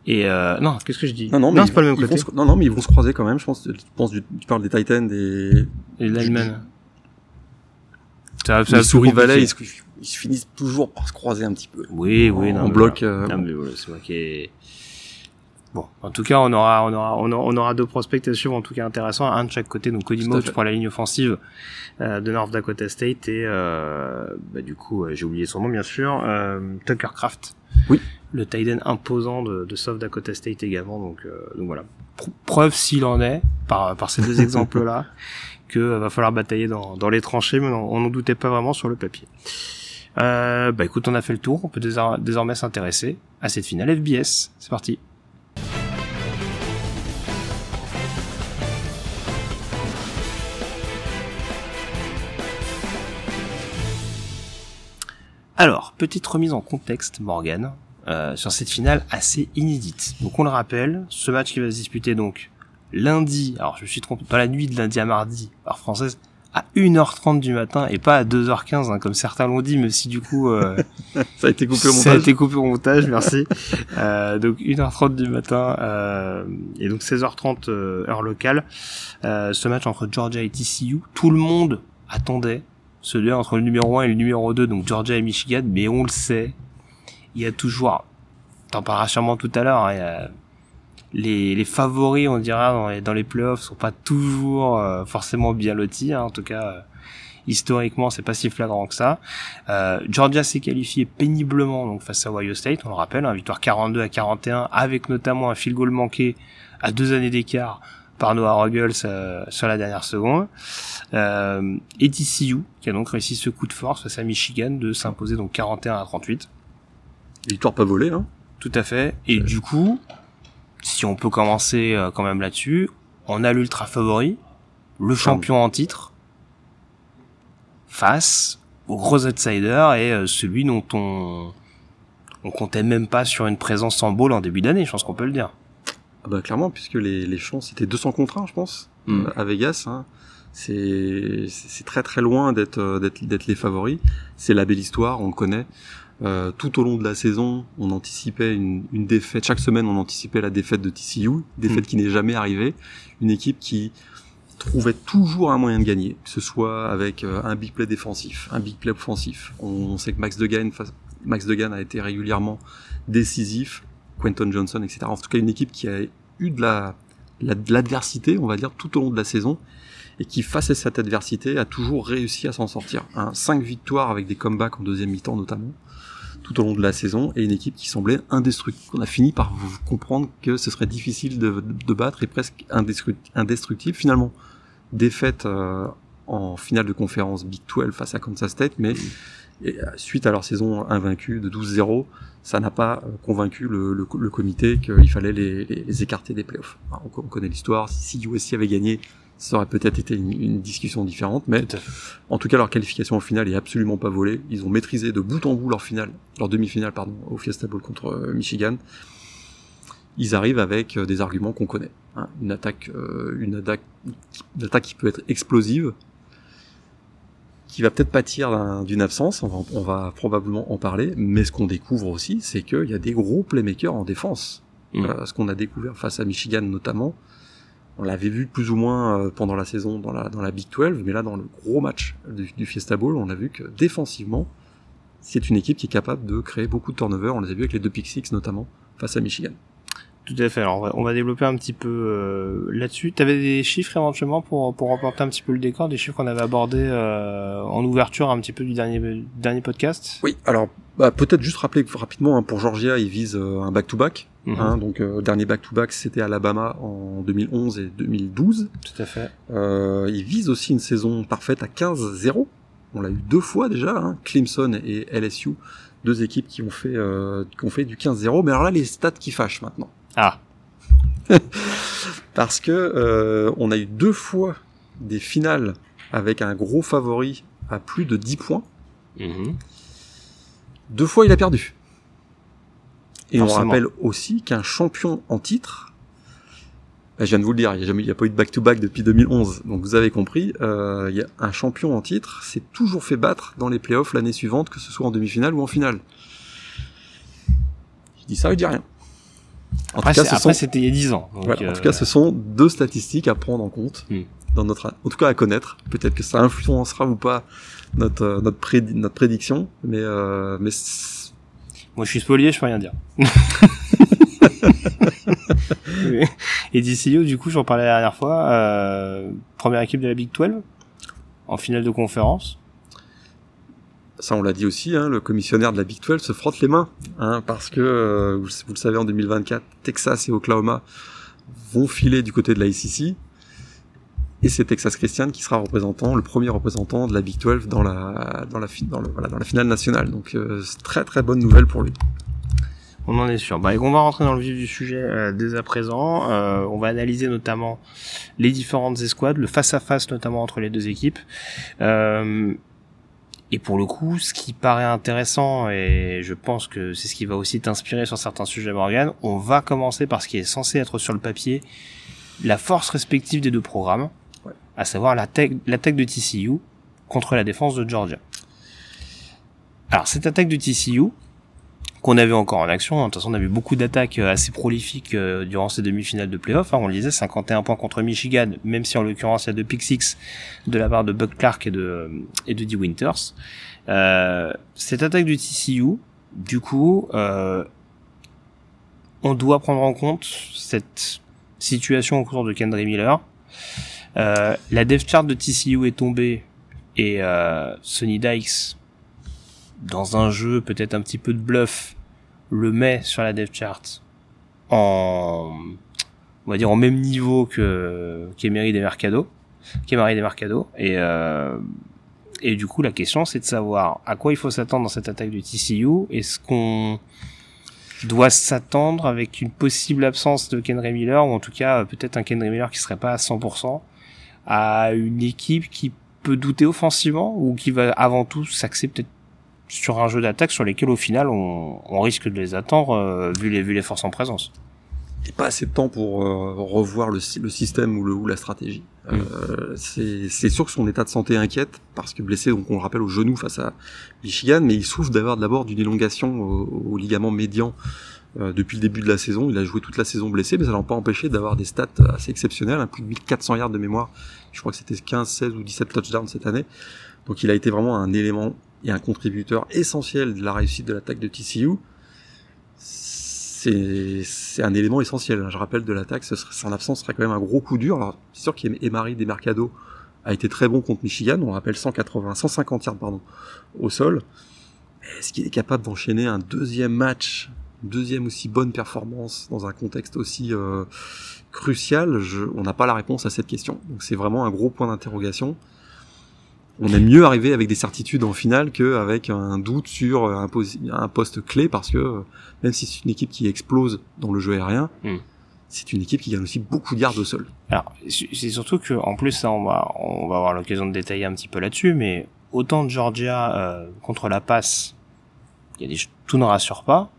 et euh, non, qu'est-ce que je dis? Non, non, mais c'est pas le même ils côté. vont se- non, non, mais ils vont se croiser quand même. Je pense. Tu penses du, tu parles des Titans, des Et linemen. Ça, des Souris Valley. Ils, se- ils se finissent toujours par se croiser un petit peu. Oui, oui, non. en bloc. voilà. euh, Non, mais voilà, c'est moi qui ai- Bon, en tout cas, on aura, on aura, on aura, on aura deux prospects à suivre, en tout cas intéressants, un de chaque côté. Donc Cody fait. pour la ligne offensive euh, de North Dakota State et euh, bah, du coup, euh, j'ai oublié son nom bien sûr, euh, Tucker Craft. Oui. Le tight end imposant de, de South Dakota State également. Donc, euh, donc voilà. Pr- preuve s'il en est par par ces deux exemples-là que euh, va falloir batailler dans, dans les tranchées, mais on n'en doutait pas vraiment sur le papier. Euh, bah écoute, on a fait le tour. On peut désor- désormais s'intéresser à cette finale FBS. C'est parti. Alors, petite remise en contexte, Morgan, euh, sur cette finale assez inédite. Donc on le rappelle, ce match qui va se disputer donc lundi, alors je me suis trompé, dans la nuit de lundi à mardi, par française, à 1h30 du matin et pas à 2h15 hein, comme certains l'ont dit, mais si du coup euh, Ça a été coupé au ça a montage. été coupé au montage, merci. euh, donc 1h30 du matin euh, et donc 16h30 euh, heure locale. Euh, ce match entre Georgia et TCU, tout le monde attendait ce duel entre le numéro 1 et le numéro 2, donc Georgia et Michigan, mais on le sait, il y a toujours, t'en parleras sûrement tout à l'heure, hein, les, favoris, on dira, dans les, dans les playoffs, sont pas toujours euh, forcément bien lotis, hein, en tout cas, euh, historiquement, c'est pas si flagrant que ça. Euh, Georgia s'est qualifié péniblement donc face à Ohio State, on le rappelle, hein, victoire 42 à 41, avec notamment un field goal manqué à deux années d'écart par Noah Ruggles euh, sur la dernière seconde. Euh, et TCU, qui a donc réussi ce coup de force face à Michigan de s'imposer donc 41 à 38. Victoire pas volée, hein. Tout à fait. Et du coup, si on peut commencer euh, quand même là-dessus, on a l'ultra favori, le champion en titre, face au gros outsider et euh, celui dont on on comptait même pas sur une présence en bowl en début d'année, je pense qu'on peut le dire. Ah bah clairement, puisque les, les chances c'était 200 contre 1, je pense, Mm. euh, à Vegas. Hein. C'est c'est très très loin d'être euh, d'être d'être les favoris. C'est la belle histoire, on le connaît. Euh, tout au long de la saison, on anticipait une, une, défaite. Chaque semaine, on anticipait la défaite de TCU, défaite mm. qui n'est jamais arrivée. Une équipe qui trouvait toujours un moyen de gagner, que ce soit avec un big play défensif, un big play offensif. On, sait que Max Degan, Max Degan a été régulièrement décisif, Quentin Johnson, etc. En tout cas, une équipe qui a eu de la l'adversité, on va dire, tout au long de la saison, et qui, face à cette adversité, a toujours réussi à s'en sortir. Cinq victoires avec des comebacks en deuxième mi-temps notamment tout au long de la saison et une équipe qui semblait indestructible. On a fini par comprendre que ce serait difficile de, de battre et presque indestructible. Finalement, défaite euh, en finale de conférence Big 12 face à Kansas State, mais et, euh, suite à leur saison invaincue de 12-0, ça n'a pas euh, convaincu le, le, le comité qu'il fallait les, les, écarter des playoffs. on, connaît l'histoire, si USC avait gagné, ça aurait peut-être été une, une, discussion différente, mais en tout cas leur qualification au final est absolument pas volée. Ils ont maîtrisé de bout en bout leur finale, leur demi-finale pardon, au Fiesta Bowl contre euh, Michigan. Ils arrivent avec des arguments qu'on connaît, hein. une attaque, euh, une attaque, une attaque qui peut être explosive, qui va peut-être pâtir d'une absence, on va, on va, probablement en parler, mais ce qu'on découvre aussi, c'est qu'il y a des gros playmakers en défense. Mmh. ce qu'on a découvert face à Michigan notamment, on l'avait vu plus ou moins euh, pendant la saison dans la, dans la Big 12, mais là dans le gros match du, Fiesta Bowl, on a vu que défensivement, c'est une équipe qui est capable de créer beaucoup de turnover. On les a vu avec les deux pick six notamment face à Michigan. Tout à fait. Alors on va, développer un petit peu euh, là-dessus. Tu avais des chiffres éventuellement pour pour remporter un petit peu le décor, des chiffres qu'on avait abordés euh, en ouverture un petit peu du dernier dernier podcast? Oui. Alors bah, peut-être juste rappeler rapidement hein, pour Georgia, ils visent un back-to-back. Mhm. Hein, donc euh, dernier back-to-back c'était Alabama en 2011 et 2012. Tout à fait. Euh, ils visent aussi une saison parfaite à 15-0. On l'a eu deux fois déjà, hein, Clemson et LSU, deux équipes qui ont fait euh, qui ont fait du 15-0. Mais alors là les stats qui fâchent maintenant. Ah. Parce que euh, on a eu deux fois des finales avec un gros favori à plus de 10 points. Mhm. Deux fois il a perdu. Et on rappelle aussi qu'un champion en titre, bah, je viens de vous le dire, il n'y a, pas eu de back-to-back depuis 2011, donc vous avez compris, euh, il y a un champion en titre s'est toujours fait battre dans les playoffs l'année suivante, que ce soit en demi-finale ou en finale. Je dis ça, je dis rien. En après, c'était il y a 10 ans. En tout cas, ce sont deux statistiques à prendre en compte, hmm. dans notre, en tout cas à connaître. Peut-être que ça influencera ou pas notre euh, notre, notre prédiction, mais euh, mais moi, je suis spolié, je peux rien dire. et DCU, du coup, j'en parlais la dernière fois, euh, première équipe de la Big 12, en finale de conférence. Ça, on l'a dit aussi, hein, le commissionnaire de la Big 12 se frotte les mains, hein, parce que, euh, vous, le savez, en 2024, Texas et Oklahoma vont filer du côté de la ICC, et c'est Texas Christian qui sera représentant, le premier représentant de la Big 12 dans la dans la finale nationale. Donc euh, très très bonne nouvelle pour lui. On en est sûr. Bah, et on va rentrer dans le vif du sujet euh, dès à présent. Euh, on va analyser notamment les différentes escouades, le face à face notamment entre les deux équipes. Et pour le coup, ce qui paraît intéressant, et je pense que c'est ce qui va aussi t'inspirer sur certains sujets, Morgan, on va commencer par ce qui est censé être sur le papier la force respective des deux programmes à savoir l'attaque de TCU contre la défense de Georgia. Alors cette attaque de TCU, qu'on avait encore en action, hein, de toute façon on a vu beaucoup d'attaques euh, assez prolifiques euh, durant ces demi-finales de playoff, hein, on le disait 51 points contre Michigan, même si en l'occurrence il y a deux six de la part de Buck Clark et de, et de Dee Winters. Euh, cette attaque de TCU, du coup, euh, on doit prendre en compte cette situation au cours de Kendry Miller, euh, la dev chart de TCU est tombée et euh, Sony Dykes, dans un jeu peut-être un petit peu de bluff, le met sur la dev chart en, on va dire en même niveau que qu'Emery des Mercado, qu'Emery des Mercado et euh, et du coup la question c'est de savoir à quoi il faut s'attendre dans cette attaque du TCU. Est-ce qu'on doit s'attendre avec une possible absence de Kenry Miller ou en tout cas peut-être un Kenry Miller qui serait pas à 100% à une équipe qui peut douter offensivement ou qui va avant tout s'axer peut-être sur un jeu d'attaque sur lesquels au final on, on, risque de les attendre euh, vu, les, vu les forces en présence et pas assez de temps pour euh, revoir le, le, système ou, le, ou la stratégie. Mm. Euh, c'est sûr que son état de santé inquiète parce que blessé, donc on le rappelle au genou face à Michigan, mais il souffre d'avoir d'abord d'une élongation au, au, ligament médian euh, depuis le début de la saison. Il a joué toute la saison blessé, mais ça l'a pas empêché d'avoir des stats assez exceptionnelles, un plus de 1400 yards de mémoire. Je crois que c'était 15, 16 ou 17 touchdowns cette année. Donc il a été vraiment un élément et un contributeur essentiel de la réussite de l'attaque de TCU c'est un élément essentiel. Je rappelle de l'attaque, son absence serait quand même un gros coup dur. Alors, c'est sûr qu'Emery des Mercado a été très bon contre Michigan. On rappelle 180, 150 yards pardon, au sol. Est-ce qu'il est capable d'enchaîner un deuxième match, deuxième aussi bonne performance dans un contexte aussi euh, crucial? On n'a pas la réponse à cette question. Donc c'est vraiment un gros point d'interrogation on aime mieux arriver avec des certitudes en finale qu'avec un doute sur un, un, poste clé parce que même si c'est une équipe qui explose dans le jeu aérien, mm. c'est une équipe qui gagne aussi beaucoup de yards au sol. Alors c'est surtout que en plus ça, on va on va avoir l'occasion de détailler un petit peu là-dessus, mais autant de Georgia euh, contre la passe, il y a des tout ne rassure pas.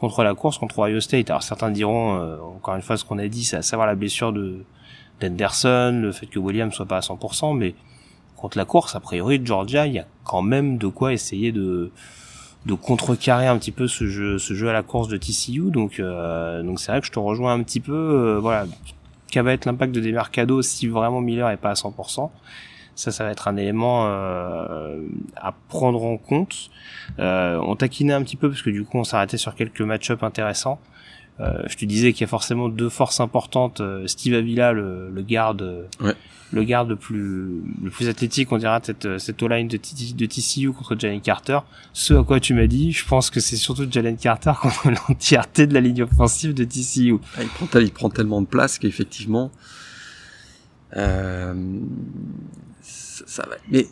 Contre la course, contre Ohio State, alors certains diront euh, encore une fois ce qu'on a dit, c'est à savoir la blessure de d'Henderson, le fait que Williams soit pas à 100%, mais contre la course, a priori, Georgia, il y a quand même de quoi essayer de de contrecarrer un petit peu ce jeu ce jeu à la course de TCU donc euh, donc c'est vrai que je te rejoins un petit peu euh, voilà. Quel va être l'impact de Demercado si vraiment Miller est pas à 100% ça ça va être un élément euh, à prendre en compte. Euh, on taquinait un petit peu parce que du coup on s'arrêtait sur quelques match-up intéressants je te disais qu'il y a forcément deux forces importantes. Steve Avila, le, le garde, ouais. le garde le plus le plus athlétique on dira cette cette line de, de TCU contre Jalen Carter. Ce à quoi tu m'as dit je pense que c'est surtout Jalen Carter contre l'entièreté de la ligne offensive de TCU ah, il prend il prend tellement de place qu'effectivement euh, ça, ça va. Mais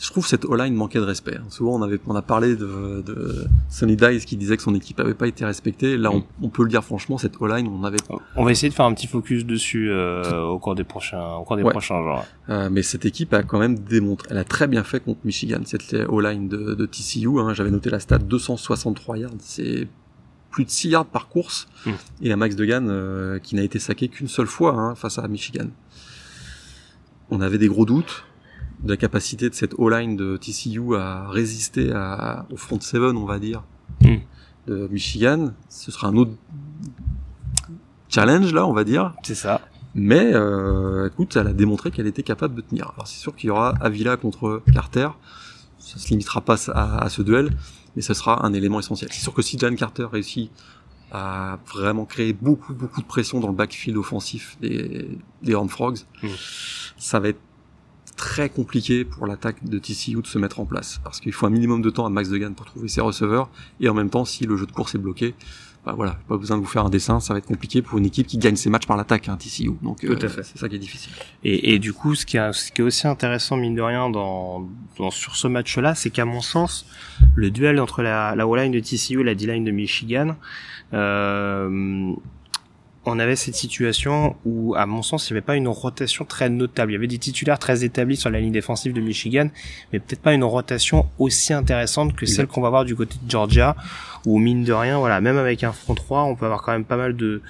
je trouve cette O-line manquait de respect. Souvent, on avait, on a parlé de, de Sonny Dice qui disait que son équipe avait pas été respectée. Là, on, on peut le dire franchement, cette O-line, on avait. On va essayer de faire un petit focus dessus euh, au cours des prochains, au cours des Ouais. prochains jours. Euh, mais cette équipe a quand même démontré, elle a très bien fait contre Michigan, cette O-line de, de TCU. Hein, J'avais noté la stat 263 yards, c'est plus de 6 yards par course. Mm. Et un Max Degan euh, qui n'a été saqué qu'une seule fois hein, face à Michigan. On avait des gros doutes de la capacité de cette O-line de TCU à résister à, au front seven, on va dire, Mm. de Michigan. Ce sera un autre challenge là, on va dire. C'est ça. Mais euh, écoute, elle a démontré qu'elle était capable de tenir. Alors c'est sûr qu'il y aura Avila contre Carter. Ça se limitera pas à, à ce duel, mais ce sera un élément essentiel. C'est sûr que si Jan Carter réussit à vraiment créer beaucoup beaucoup de pression dans le backfield offensif des, des Horned Frogs, Mm. ça va être très compliqué pour l'attaque de TCU de se mettre en place. Parce qu'il faut un minimum de temps à Max Degan pour trouver ses receveurs. Et en même temps si le jeu de course est bloqué bah voilà pas besoin de vous faire un dessin ça va être compliqué pour une équipe qui gagne ses matchs par l'attaque hein, TCU donc Tout à fait. c'est ça qui est difficile. Et, et du coup, ce qui, est, ce qui est aussi intéressant, mine de rien, dans, dans sur ce match-là, c'est qu'à mon sens, le duel entre la, la O-line de TCU et la D-line de Michigan, euh, on avait cette situation où, à mon sens, il n'y avait pas une rotation très notable. Il y avait des titulaires très établis sur la ligne défensive de Michigan, mais peut-être pas une rotation aussi intéressante que celle qu'on va voir du côté de Georgia, où mine de rien, voilà, même avec un front 3, on peut avoir quand même pas mal de,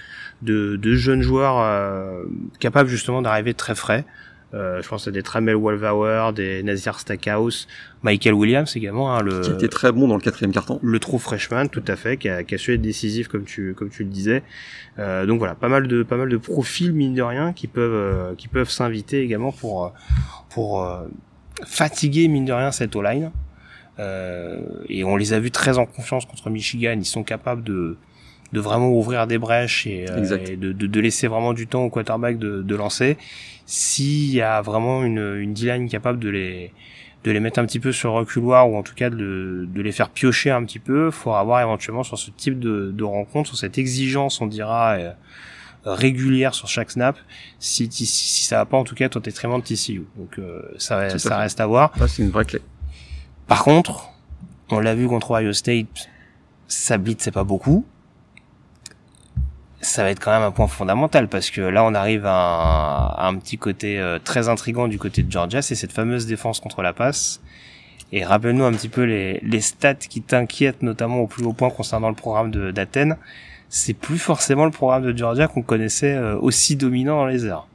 de, de jeunes joueurs euh, capables justement d'arriver très frais. Euh, je pense à des Tramel Walvauer, des Nazir Stackhouse, Michael Williams également, hein, le, qui été très bon dans le quatrième carton le trou freshman, tout à fait, qui a, qui a su être décisif comme tu comme tu le disais. Euh, donc voilà, pas mal de pas mal de profils mine de rien qui peuvent euh, qui peuvent s'inviter également pour pour euh, fatiguer mine de rien cette O-line. Euh, et on les a vus très en confiance contre Michigan. Ils sont capables de de vraiment ouvrir des brèches et, euh, et de, de, de laisser vraiment du temps au quarterback de, de lancer. S'il y a vraiment une, une D-line capable de les de les mettre un petit peu sur le reculoir ou en tout cas de, de les faire piocher un petit peu, faut avoir éventuellement sur ce type de, de rencontre, sur cette exigence, on dira, euh, régulière sur chaque snap, si, si, si ça va pas en tout cas au détriment de TCU. Donc euh, ça, ça fait. reste à voir. c'est une vraie clé Par contre, on l'a vu contre Ohio State, ça blitz c'est pas beaucoup. Ça va être quand même un point fondamental parce que là on arrive à un, à un petit côté euh, très intrigant du côté de Georgia, c'est cette fameuse défense contre la passe. Et rappelle-nous un petit peu les, les stats qui t'inquiètent notamment au plus haut point concernant le programme d'Athènes. c'est plus forcément le programme de Georgia qu'on connaissait euh, aussi dominant dans les airs.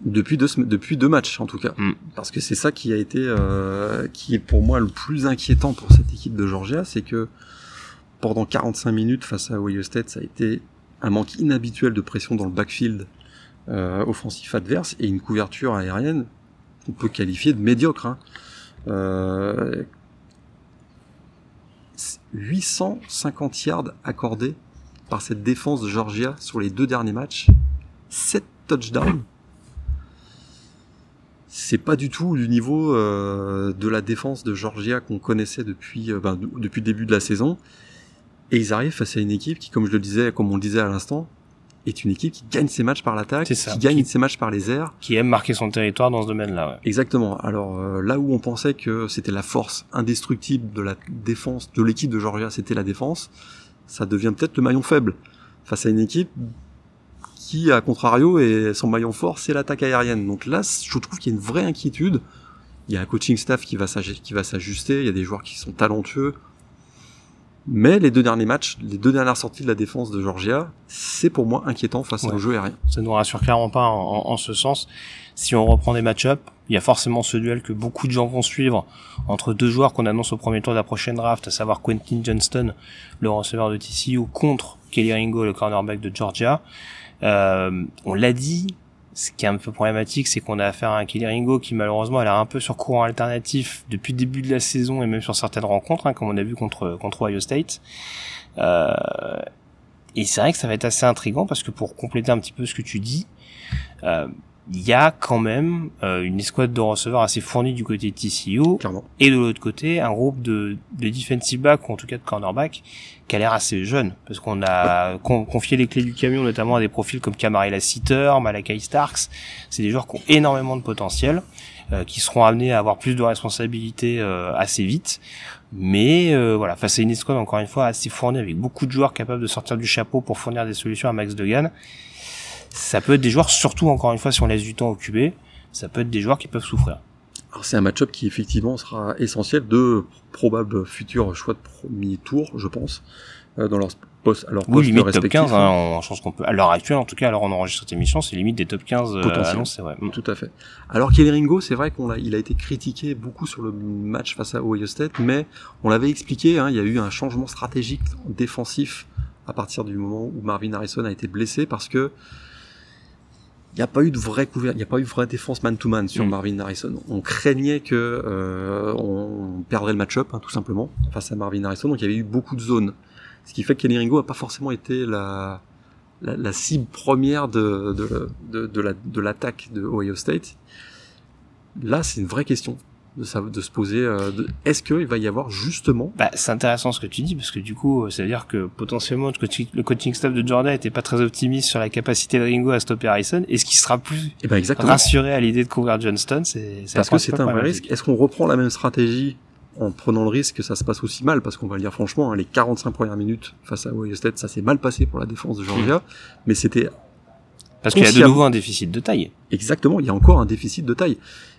Depuis deux, depuis deux matchs en tout cas. Mm. Parce que c'est ça qui a été, euh, qui est pour moi le plus inquiétant pour cette équipe de Georgia, c'est que pendant 45 minutes face à Ohio State, ça a été un manque inhabituel de pression dans le backfield euh, offensif adverse et une couverture aérienne qu'on peut qualifier de médiocre. Hein. Euh, 850 yards accordés par cette défense de Georgia sur les deux derniers matchs. 7 touchdowns. C'est pas du tout du niveau euh, de la défense de Georgia qu'on connaissait depuis, ben, depuis le début de la saison. Et ils arrivent face à une équipe qui, comme je le disais, comme on le disait à l'instant, est une équipe qui gagne ses matchs par l'attaque, qui gagne ses matchs par les airs. Qui aime marquer son territoire dans ce domaine-là. Ouais. Exactement. Alors euh, là où on pensait que c'était la force indestructible de la défense, de l'équipe de Georgia, c'était la défense, ça devient peut-être le maillon faible face à une équipe qui, à contrario, est son maillon fort, c'est l'attaque aérienne. Donc là, je trouve qu'il y a une vraie inquiétude. Il y a un coaching staff qui va s'ajuster, il y a des joueurs qui sont talentueux, mais les deux derniers matchs, les deux dernières sorties de la défense de Georgia, c'est pour moi inquiétant face au jeu aérien. Ça nous rassure clairement pas en, en, ce sens. Si on reprend des match-up, il y a forcément ce duel que beaucoup de gens vont suivre entre deux joueurs qu'on annonce au premier tour de la prochaine draft, à savoir Quentin Johnston, le receveur de TCU, contre Kelly Ringo, le cornerback de Georgia. Euh, on l'a dit, ce qui est un peu problématique, c'est qu'on a affaire à un Kelly Ringo qui malheureusement a l'air un peu sur courant alternatif depuis le début de la saison et même sur certaines rencontres, hein, comme on a vu contre contre Ohio State. Euh, et c'est vrai que ça va être assez intrigant parce que pour compléter un petit peu ce que tu dis, euh, il y a quand même euh, une escouade de receveurs assez fournie du côté de TCU Clairement. et de l'autre côté un groupe de, de defensive back ou en tout cas de cornerback qui a l'air assez jeune. Parce qu'on a confié les clés du camion notamment à des profils comme Camarilla Sitter, Malakai Starks, c'est des joueurs qui ont énormément de potentiel euh, qui seront amenés à avoir plus de responsabilités euh, assez vite. Mais euh, voilà face à une escouade encore une fois assez fournie avec beaucoup de joueurs capables de sortir du chapeau pour fournir des solutions à Max Degan ça peut être des joueurs, surtout encore une fois si on laisse du temps au QB, ça peut être des joueurs qui peuvent souffrir. Alors c'est un match-up qui effectivement sera essentiel de probables futurs choix de premier tour, je pense, euh, dans leur poste, leur oui, poste limite top 15, hein, on, je pense qu'on peut, à l'heure actuelle, en tout cas, alors on enregistre cette émission, c'est limite des top 15 euh, annoncés, ouais. Tout à fait. Alors Kelly Ringo, c'est vrai qu'on l'a, il a été critiqué beaucoup sur le match face à Ohio State, mais on l'avait expliqué, hein, il y a eu un changement stratégique défensif à partir du moment où Marvin Harrison a été blessé parce que il n'y a pas eu de vraie il n'y a pas eu de vraie défense man-to-man sur Mm. Marvin Harrison. On craignait que euh, on perdrait le match-up, hein, tout simplement, face à Marvin Harrison. Donc il y avait eu beaucoup de zones, ce qui fait que Kelly Ringo a pas forcément été la, la, la cible première de, de, de, de la, de l'attaque de Ohio State. Là, c'est une vraie question de, sa- de se poser. euh, est-ce qu'il va y avoir justement Bah, c'est intéressant ce que tu dis parce que du coup, ça veut dire que potentiellement le coaching, le coaching staff de Jordan était pas très optimiste sur la capacité de Ringo à stopper Harrison. Est-ce qu'il sera plus Eh ben rassuré à l'idée de couvrir Johnston? C'est Parce que c'est un vrai risque. Est-ce qu'on reprend la même stratégie en prenant le risque que ça se passe aussi mal? Parce qu'on va le dire franchement, hein, les 45 premières minutes face à Ohio State, ça s'est mal passé pour la défense de Georgia, mais c'était Parce qu'il y a de nouveau un déficit de taille. exactement, il y a encore un déficit de taille.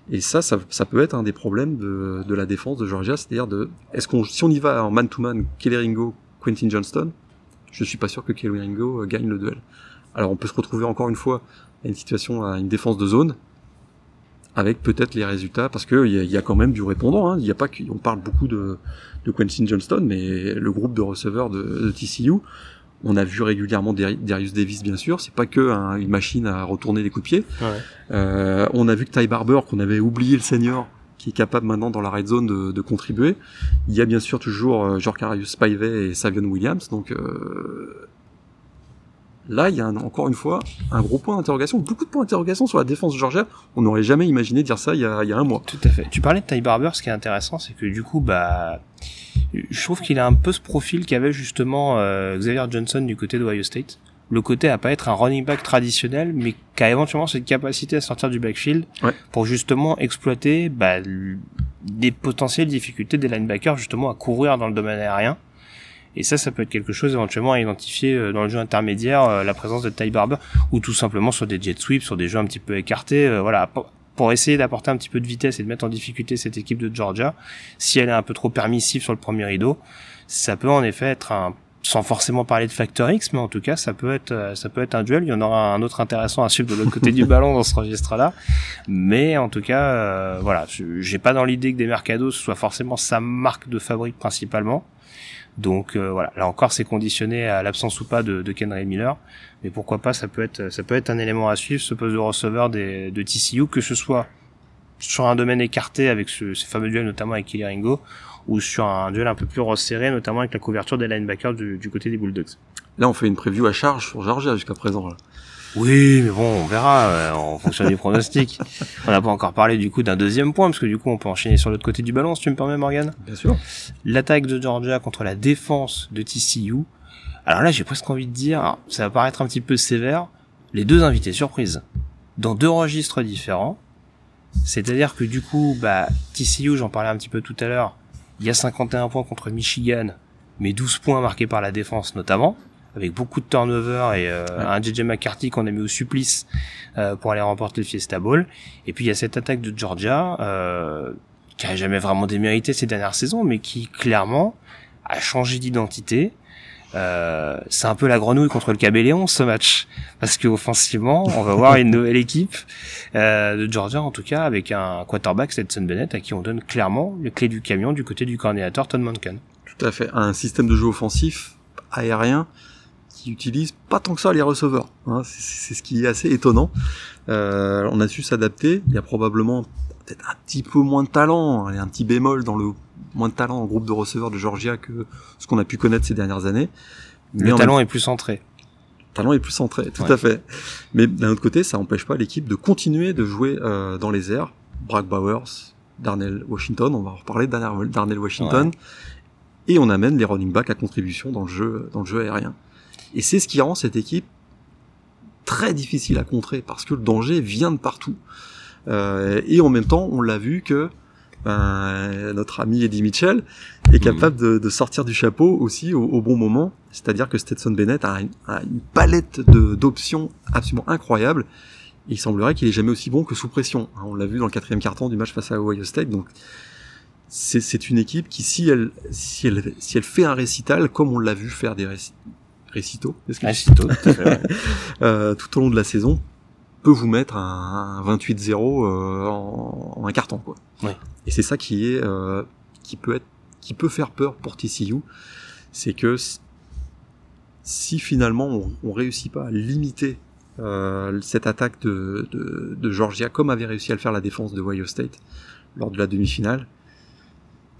Et ça, ça, ça peut être un des problèmes de, de la défense de Georgia, c'est-à-dire de, est-ce qu'on, si on y va en man-to-man, Kelly Ringo, Quentin Johnston, je suis pas sûr que Kelly Ringo euh, gagne le duel. Alors on peut se retrouver encore une fois à une situation, à une défense de zone, avec peut-être les résultats, parce que il y, y a quand même du répondant. Hein. Il y a pas qu'on parle beaucoup de, de Quentin Johnston, mais le groupe de receveurs de TCU, on a vu régulièrement Dari- Darius Davis, bien sûr. C'est pas que un- une machine à retourner les coups de pied. Ouais. Euh, on a vu que Ty Barber, qu'on avait oublié le senior, qui est capable maintenant dans la red zone de, de contribuer. Il y a bien sûr toujours euh, Jorkarius Spivey et Savion Williams. Donc euh, là, il y a un- encore une fois un gros point d'interrogation, beaucoup de points d'interrogation sur la défense de Georgia. On n'aurait jamais imaginé dire ça il y a, il y a un mois. Tout à fait. Tu parlais de Ty Barber, ce qui est intéressant, c'est que du coup, bah, je trouve qu'il a un peu ce profil qu'avait justement euh, Xavier Johnson du côté d'Ohio State. Le côté à pas être un running back traditionnel, mais qui a éventuellement cette capacité à sortir du backfield Ouais. pour justement exploiter bah, des potentielles difficultés des linebackers justement à courir dans le domaine aérien. Et ça, ça peut être quelque chose éventuellement à identifier euh, dans le jeu intermédiaire, euh, la présence de Ty Barber, ou tout simplement sur des jet sweeps, sur des jeux un petit peu écartés, euh, voilà, pour- essayer d'apporter un petit peu de vitesse et de mettre en difficulté cette équipe de Georgia. Si elle est un peu trop permissive sur le premier rideau, ça peut en effet être un sans forcément parler de Factor X, mais en tout cas, ça peut être, ça peut être un duel. Il y en aura un autre intéressant à suivre de l'autre côté du ballon dans ce registre-là. Mais en tout cas, euh, voilà, j'ai pas dans l'idée que des Mercados soit forcément sa marque de fabrique principalement. Donc euh, voilà, là encore, c'est conditionné à l'absence ou pas de, de Kenry Miller. Mais pourquoi pas, ça peut être, ça peut être un élément à suivre, ce poste de receveur de TCU, que ce soit sur un domaine écarté avec ce, ces fameux duels, notamment avec Kelly Ringo, ou sur un duel un peu plus resserré, notamment avec la couverture des linebackers du, du côté des Bulldogs. Là, on fait une preview à charge sur Georgia jusqu'à présent. Là. Oui, mais bon, on verra euh, en fonction des pronostics. On n'a pas encore parlé du coup d'un deuxième point, parce que du coup, on peut enchaîner sur l'autre côté du ballon, si tu me permets, Morgan. Bien sûr. L'attaque de Georgia contre la défense de TCU. Alors là, j'ai presque envie de dire, ça va paraître un petit peu sévère, les deux invités surprise dans deux registres différents. C'est-à-dire que du coup, bah, TCU, j'en parlais un petit peu tout à l'heure, il y a 51 points contre Michigan, mais 12 points marqués par la défense notamment, avec beaucoup de turnover et euh, un JJ McCarthy qu'on a mis au supplice euh, pour aller remporter le Fiesta Bowl. Et puis il y a cette attaque de Georgia euh, qui a jamais vraiment démérité ces dernières saisons, mais qui clairement a changé d'identité. Euh, c'est un peu la grenouille contre le cabéléon ce match parce que offensivement on va voir une nouvelle équipe euh, de Georgia en tout cas avec un quarterback Stetson Bennett à qui on donne clairement les clés du camion du côté du coordinateur Todd Monken. Tout à fait, un système de jeu offensif aérien qui utilise pas tant que ça les receveurs. Hein. c'est ce qui est assez étonnant. Euh, on a su s'adapter. Il y a probablement peut-être un petit peu moins de talent, et un petit bémol dans le moins de talent en groupe de receveurs de Georgia que ce qu'on a pu connaître ces dernières années. Mais le talent est plus centré. Le talent est plus centré, tout à fait. Mais d'un autre côté, ça n'empêche pas l'équipe de continuer de jouer euh, dans les airs. Bragg Bowers, Darnell Washington, on va en reparler de Darnell Washington. Et on amène les running backs à contribution dans le jeu, dans le jeu aérien. Et c'est ce qui rend cette équipe très difficile à contrer parce que le danger vient de partout. Euh, et en même temps, on l'a vu que ben, notre ami Eddie Mitchell est capable de, de sortir du chapeau aussi au, au bon moment. C'est-à-dire que Stetson Bennett a une, a une palette d'options absolument incroyable. il semblerait qu'il est jamais aussi bon que sous pression. On l'a vu dans le quatrième carton du match face à Ohio State. Donc c'est une équipe qui, si elle, si elle, si elle fait un récital, comme on l'a vu faire des récitaux, récitaux euh, tout au long de la saison, peut vous mettre un, 28-0 euh, en, en, un carton, quoi. Et c'est ça qui est euh, qui peut être qui peut faire peur pour TCU, c'est que si finalement on, on réussit pas à limiter euh, cette attaque de, de, de, Georgia comme avait réussi à le faire la défense de Ohio State lors de la demi-finale,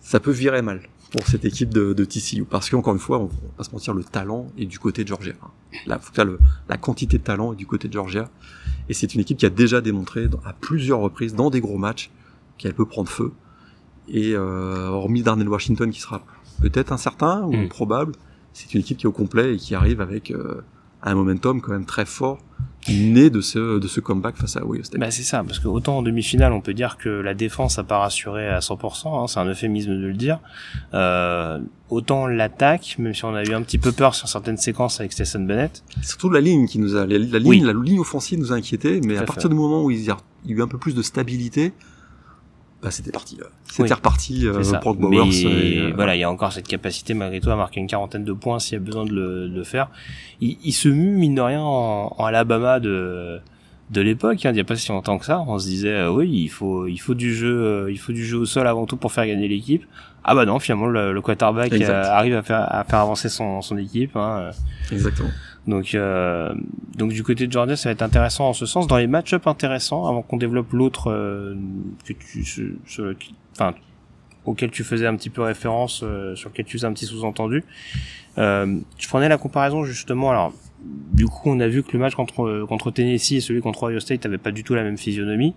ça peut virer mal pour cette équipe de, de TCU parce qu'encore une fois, on, va pas se mentir, le talent est du côté de Georgia. La, le, la quantité de talent est du côté de Georgia et c'est une équipe qui a déjà démontré à plusieurs reprises dans des gros matchs qu'elle peut prendre feu. Et euh, hormis Darnell Washington qui sera peut-être incertain ou mm. probable, c'est une équipe qui est au complet et qui arrive avec euh, un momentum quand même très fort né de ce de ce comeback face à Ohio State. Bah c'est ça, parce que autant en demi-finale on peut dire que la défense a pas rassuré à 100%, hein, c'est un euphémisme de le dire. Euh, autant l'attaque, même si on a eu un petit peu peur sur certaines séquences avec Stetson Bennett. Surtout la ligne qui nous a la, ligne la ligne offensive nous a inquiété, mais à, partir du moment où il y a eu un peu plus de stabilité, bah, c'était parti. C'était reparti euh, pour Bowers. Mais euh, voilà, il y a encore cette capacité malgré tout à marquer une quarantaine de points s'il y a besoin de le, de le faire. Il, il, se mue mine de rien en, en Alabama de de l'époque. Hein, il n'y a pas si longtemps que ça. On se disait euh, oui, il faut il faut du jeu, euh, il faut du jeu au sol avant tout pour faire gagner l'équipe. Ah bah non, finalement le, le quarterback arrive à faire à faire avancer son son équipe. Hein. Exactement. Donc, euh, donc du côté de Georgia, ça va être intéressant en ce sens. Dans les match-up intéressants, avant qu'on développe l'autre euh, que tu, enfin, auquel tu faisais un petit peu référence, euh, sur lequel tu faisais un petit sous-entendu. Euh, je prenais la comparaison justement. Alors, du coup, on a vu que le match contre contre Tennessee et celui contre Ohio State n'avaient pas du tout la même physionomie,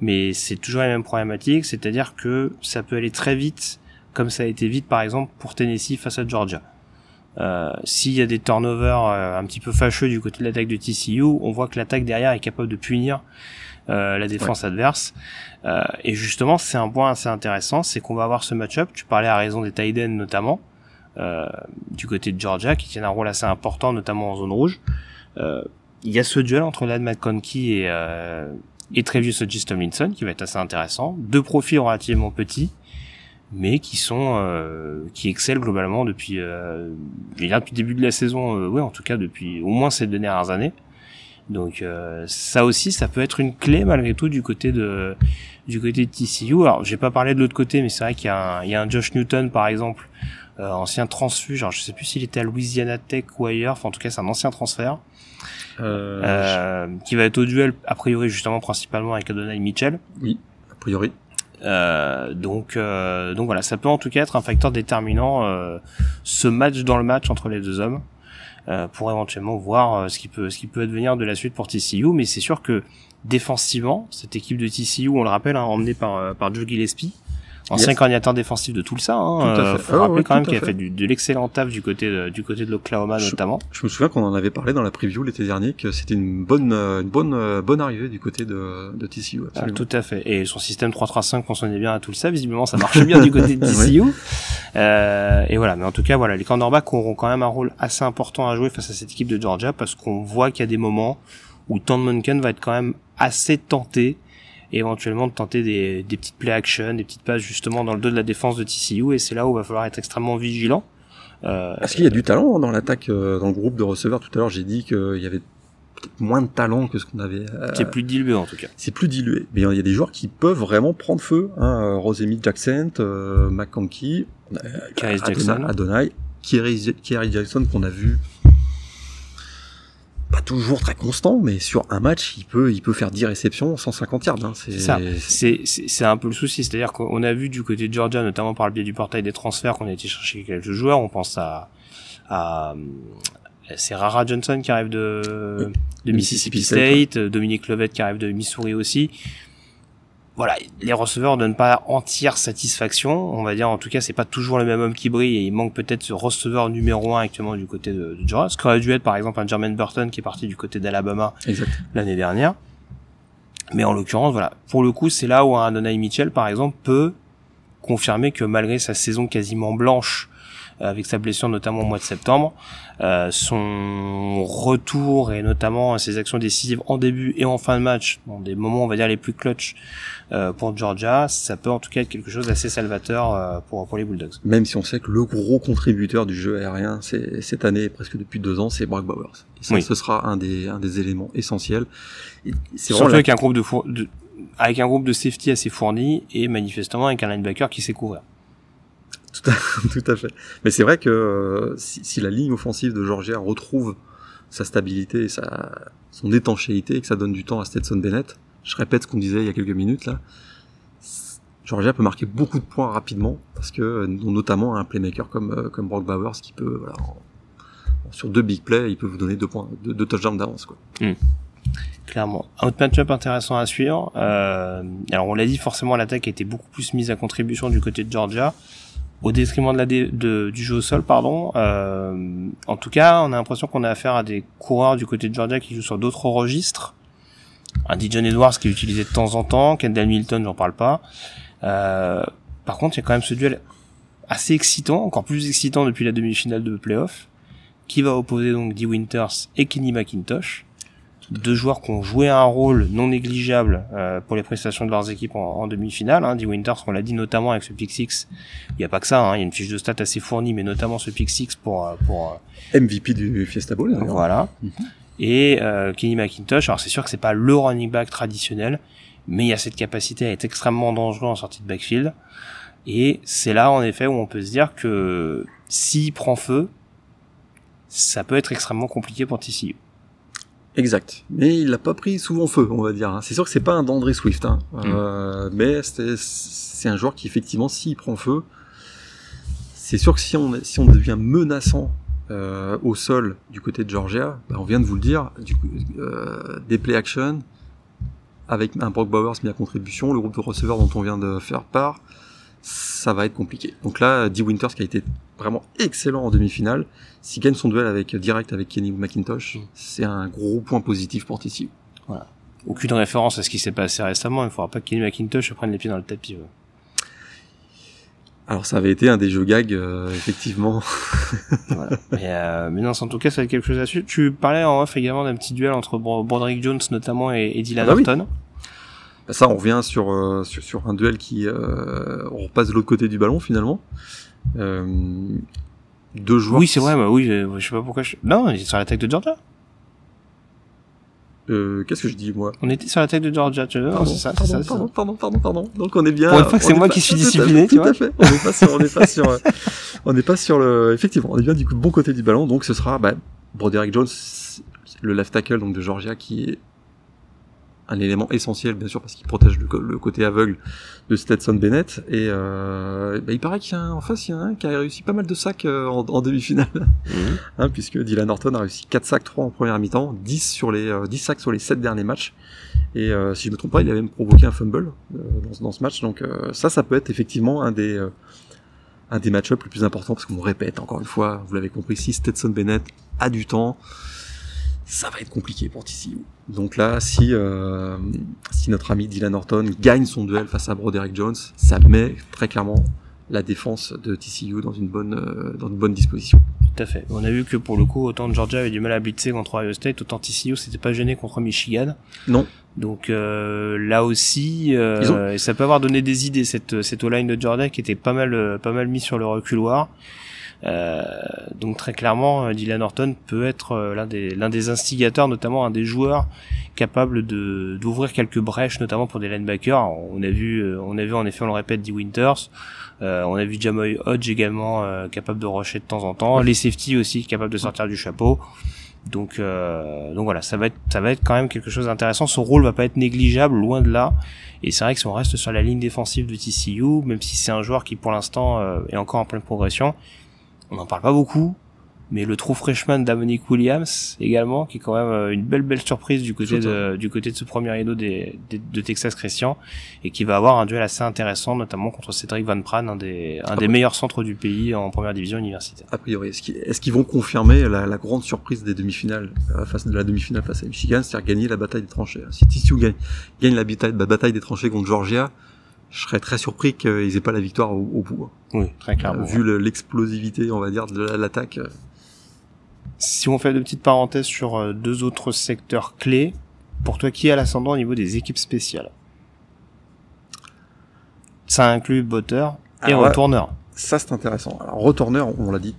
mais c'est toujours la même problématique, c'est-à-dire que ça peut aller très vite, comme ça a été vite par exemple pour Tennessee face à Georgia. Euh, S'il y a des turnovers euh, un petit peu fâcheux du côté de l'attaque de TCU, on voit que l'attaque derrière est capable de punir euh, la défense adverse. Euh, et justement, c'est un point assez intéressant, c'est qu'on va avoir ce match-up. Tu parlais à raison des Tiden notamment, euh, du côté de Georgia, qui tiennent un rôle assez important, notamment en zone rouge. Il y a ce duel entre Lad McConkey et, et Trevius Tomlinson qui va être assez intéressant. Deux profils relativement petits mais qui sont euh, qui excellent globalement depuis euh, depuis le début de la saison euh, ouais en tout cas depuis au moins ces deux dernières années. Donc euh, ça aussi ça peut être une clé malgré tout du côté de du côté de TCU alors j'ai pas parlé de l'autre côté mais c'est vrai qu'il y a un, il y a un Josh Newton par exemple euh, ancien transfuge alors je sais plus s'il était à Louisiana Tech ou ailleurs. Enfin en tout cas c'est un ancien transfert. Euh, euh, qui va être au duel a priori justement principalement avec Adonai Mitchell. Oui, a priori. Euh, donc, euh, donc voilà, ça peut en tout cas être un facteur déterminant euh, ce match dans le match entre les deux hommes euh, pour éventuellement voir euh, ce qui peut ce qui peut advenir de la suite pour TCU. Mais c'est sûr que défensivement, cette équipe de TCU, on le rappelle, hein, emmenée par par Joe Gillespie, ancien Yes. coordinateur défensif de Tulsa, hein, Tout à euh, fait. faut Ah rappeler ouais, quand même tout qu'il a fait. du, de l'excellent taf du côté de, du côté de l'Oklahoma Je- notamment. Je me souviens qu'on en avait parlé dans la preview l'été dernier que c'était une bonne, euh, une bonne, euh, bonne arrivée du côté de, de TCU. Ah, tout à fait. Et son système 3-3-5 fonctionnait bien à tout ça. Visiblement, ça marche bien du côté de TCU. Euh, et voilà. Mais en tout cas, voilà, les cornerbacks auront quand même un rôle assez important à jouer face à cette équipe de Georgia parce qu'on voit qu'il y a des moments où Tom va être quand même assez tenté et éventuellement de tenter des, des petites play action, des petites passes justement dans le dos de la défense de TCU et c'est là où il va falloir être extrêmement vigilant. Euh, Est-ce qu'il y a du talent dans l'attaque, euh, dans le groupe de receveurs Tout à l'heure, j'ai dit qu'il y avait peut-être moins de talent que ce qu'on avait. euh, c'est plus dilué en tout cas. c'est plus dilué. Mais il y a des joueurs qui peuvent vraiment prendre feu. Hein, euh, Rosemi Jackson, euh, McConkey, Adonai- Jackson. Adonai, Kerry, Kerry Jackson qu'on a vu pas toujours très constant, mais sur un match, il peut, il peut faire 10 réceptions, 150 yards. Hein. C'est C'est ça. Un peu le souci. C'est-à-dire qu'on a vu du côté de Georgia, notamment par le biais du portail des transferts, qu'on a été chercher quelques joueurs. On pense à, à, c'est Rara Johnson qui arrive de, de Mississippi Mississippi State, State, Dominique Lovett qui arrive de Missouri aussi. Voilà, les receveurs donnent pas entière satisfaction. On va dire, en tout cas, c'est pas toujours le même homme qui brille et il manque peut-être ce receveur numéro un actuellement du côté de, de Georgia. Ce qu'aurait dû être, par exemple, un Jermaine Burton qui est parti du côté d'Alabama l'année dernière. Mais en l'occurrence, voilà. Pour le coup, c'est là où un Adonai Mitchell, par exemple, peut confirmer que malgré sa saison quasiment blanche, avec sa blessure notamment au mois de septembre, euh, son retour et notamment ses actions décisives en début et en fin de match, dans des moments on va dire les plus clutch euh, pour Georgia, ça peut en tout cas être quelque chose d'assez salvateur euh, pour, pour les Bulldogs. Même si on sait que le gros contributeur du jeu aérien, cette année, presque depuis deux ans, c'est Brock Bowers. Et ça, Oui. ce sera un des, un des éléments essentiels. C'est Surtout la- avec un groupe de, four- de avec un groupe de safety assez fourni et manifestement avec un linebacker qui sait couvrir. Tout à fait. Mais c'est vrai que euh, si, la ligne offensive de Georgia retrouve sa stabilité et sa, son étanchéité et que ça donne du temps à Stetson Bennett, je répète ce qu'on disait il y a quelques minutes là, Georgia peut marquer beaucoup de points rapidement parce que euh, notamment un playmaker comme euh, comme Brock Bowers qui peut sur deux big plays, il peut vous donner deux points, deux, touchdowns d'avance quoi. Clairement. Un autre match-up intéressant à suivre. Alors on l'a dit, forcément l'attaque a été beaucoup plus mise à contribution du côté de Georgia, au détriment de la de, du jeu au sol, pardon. Euh, en tout cas, on a l'impression qu'on a affaire à des coureurs du côté de Georgia qui jouent sur d'autres registres. Un Dijon Edwards qui est utilisé de temps en temps, Kendall Milton, j'en parle pas. Euh, par contre, il y a quand même ce duel assez excitant, encore plus excitant depuis la demi-finale de playoff, qui va opposer donc Dee Winters et Kenny McIntosh deux joueurs qui ont joué un rôle non négligeable euh, pour les prestations de leurs équipes en, en demi-finale. Hein. Winters, on l'a dit notamment avec ce pick six. Il n'y a pas que ça, hein. il y a une fiche de stats assez fournie, mais notamment ce pick six pour euh, pour euh, MVP du Fiesta Bowl. voilà. Mhm. Et euh, Kenny McIntosh, alors c'est sûr que c'est pas le running back traditionnel, mais il y a cette capacité à être extrêmement dangereux en sortie de backfield. Et c'est là en effet où on peut se dire que s'il prend feu, ça peut être extrêmement compliqué pour TCU. Exact. Mais il l'a pas pris souvent feu, on va dire. hein. C'est sûr que c'est pas un d'André Swift, hein. Mm. Euh, mais c'est- un joueur qui effectivement, s'il prend feu, c'est sûr que si on, si on devient menaçant euh, au sol du côté de Georgia, bah, on vient de vous le dire, du coup, euh, des play action avec un Brock Bowers mis à contribution, le groupe de receveurs dont on vient de faire part, ça va être compliqué. Donc là, Dee Winters qui a été vraiment excellent en demi-finale, s'il gagne son duel avec direct avec Kenny McIntosh, Mm. c'est un gros point positif pour TCU. aucune référence à ce qui s'est passé récemment. Il ne faudra pas que Kenny McIntosh prenne les pieds dans le tapis. ouais. Alors ça avait été un des jeux gags, euh, effectivement. voilà. mais, euh, mais non, en tout cas, ça va être quelque chose à suivre. Tu parlais en off également d'un petit duel entre Bro- Broderick Jones notamment et, et Dylan Ah bah oui. Horton. Ça, on revient sur, euh, sur, sur un duel qui euh, on repasse de l'autre côté du ballon finalement. Deux joueurs. Oui, c'est vrai, bah oui, je, je sais pas pourquoi je... Non, on était sur l'attaque de Georgia. Euh, Qu'est-ce que je dis moi? On était sur l'attaque de Georgia, tu vois, Pardon, c'est ça, c'est pardon, ça, c'est ça. pardon, pardon, pardon, pardon. Donc on est bien. Pour une fois que on c'est est moi pas- qui suis tout discipliné, tu Tout vois. à fait. On n'est pas sur, on n'est pas sur, euh, on n'est pas sur le. Effectivement, on est bien du coup bon côté du ballon. Donc ce sera bah, Broderick Jones, le left tackle donc de Georgia, qui est un élément essentiel bien sûr parce qu'il protège le, côté aveugle de Stetson Bennett. Et euh, bah, il paraît qu'il y a un, en face il y en a un qui a réussi pas mal de sacs euh, en, en demi-finale. Mhm. hein, puisque Dylan Horton a réussi 4 sacs 3 en première mi-temps 10 sur les euh, 10 sacs sur les 7 derniers matchs. Et euh, si je me trompe pas il a même provoqué un fumble dans, ce- dans ce match. Donc ça ça peut être effectivement un des un des match-ups les plus importants parce qu'on répète encore une fois vous l'avez compris si Stetson Bennett a du temps ça va être compliqué pour TCU. Donc là, si, euh, si notre ami Dylan Horton gagne son duel face à Broderick Jones, ça met très clairement la défense de TCU dans une bonne, euh, dans une bonne disposition. Tout à fait. On a vu que pour le coup, autant Georgia avait du mal à blitzer contre Ohio State, autant TCU s'était pas gêné contre Michigan. Non, Donc euh, là aussi, euh, ont- ça peut avoir donné des idées cette cette O-line de Georgia qui était pas mal euh, pas mal mis sur le reculoir. Euh, donc très clairement, euh, Dylan Horton peut être euh, l'un des l'un des instigateurs, notamment un des joueurs capables de d'ouvrir quelques brèches, notamment pour des linebackers. On a vu on a vu en effet, on le répète, D. Winters. Euh, on a vu Jamoy Hodge également euh, capable de rusher de temps en temps. Les safety aussi capables de sortir du chapeau. Donc, euh, donc voilà, ça va être, ça va être quand même quelque chose d'intéressant. Son rôle va pas être négligeable, loin de là. Et c'est vrai que si on reste sur la ligne défensive de TCU, même si c'est un joueur qui pour l'instant est encore en pleine progression, on n'en parle pas beaucoup. Mais le true freshman d'Amonique Williams également, qui est quand même euh, une belle belle surprise du côté de, du côté de ce premier rideau des, des- de Texas Christian, et qui va avoir un duel assez intéressant, notamment contre Cédric Van Pran, un des, un des meilleurs centres du pays en première division universitaire. a priori, est-ce qu'ils vont confirmer la, la grande surprise des demi-finales, euh, face de la demi-finale face à Michigan, c'est-à-dire gagner la bataille des tranchées? Si TCU gagne, gagne la bataille, la bataille des tranchées contre Georgia, je serais très surpris qu'ils aient pas la victoire au, au bout. Oui, très clairement. Euh, vu le- l'explosivité, on va dire, de la- l'attaque. euh, Si on fait de petites parenthèses sur euh, deux autres secteurs clés, pour toi, qui a l'ascendant au niveau des équipes spéciales? Ça inclut botteur et Alors retourneur. Ça, c'est intéressant. Alors, retourneur, on l'a dit.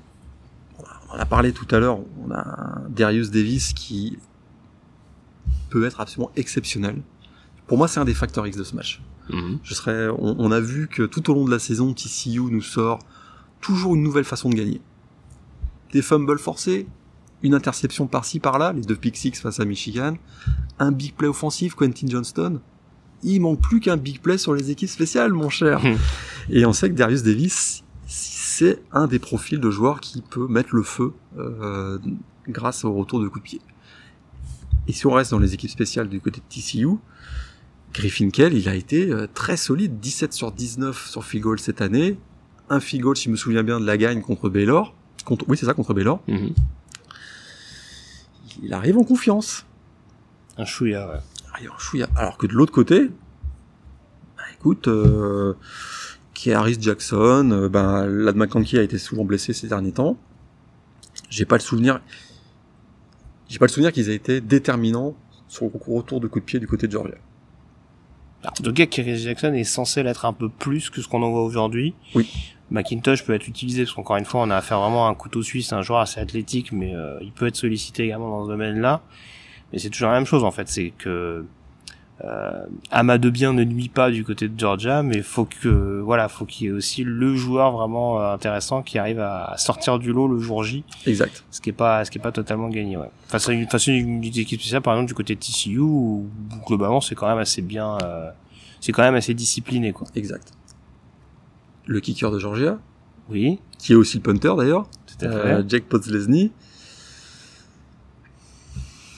On en a parlé tout à l'heure. On a Darius Davis qui peut être absolument exceptionnel. Pour moi, c'est un des facteurs X de ce match. Je serais, on, on a vu que tout au long de la saison, TCU nous sort toujours une nouvelle façon de gagner. Des fumbles forcés, une interception par-ci par-là, les deux pick six face à Michigan, un big play offensif, Quentin Johnston. Il manque plus qu'un big play sur les équipes spéciales, mon cher. Et on sait que Darius Davis, c'est un des profils de joueurs qui peut mettre le feu euh, grâce au retour de coup de pied. Et si on reste dans les équipes spéciales du côté de TCU, Griffin Kell, il a été euh, très solide, 17 sur 19 sur field goal cette année, un field goal, si je me souviens bien, de la gagne contre Baylor. Contre, oui, c'est ça, contre Baylor. Mhm. Il arrive en confiance. Un chouïa, ouais. arrive en chouïa. Alors que de l'autre côté, bah, écoute, euh, Harris Jackson, euh, ben, Lad McConkey a été souvent blessé ces derniers temps. J'ai pas le souvenir, j'ai pas le souvenir qu'ils aient été déterminants sur le retour de coup de pied du côté de Georgia. En tout cas, Kerry Jackson est censé l'être un peu plus que ce qu'on en voit aujourd'hui. Oui. Macintosh peut être utilisé parce qu'encore une fois, on a affaire vraiment à un couteau suisse, un joueur assez athlétique, mais euh, il peut être sollicité également dans ce domaine-là. Mais c'est toujours la même chose en fait, c'est que euh, Amas de bien ne nuit pas du côté de Georgia, mais faut que voilà, faut qu'il y ait aussi le joueur vraiment euh, intéressant qui arrive à, sortir du lot le jour J, Exact. ce qui est pas ce qui est pas totalement gagné. Ouais. Face à une face à une équipe spéciale, par exemple du côté de TCU, où, globalement c'est quand même assez bien, euh, c'est quand même assez discipliné quoi. Exact. Le kicker de Georgia, Oui, qui est aussi le punter d'ailleurs, tout à fait. euh, Jake Podslesny,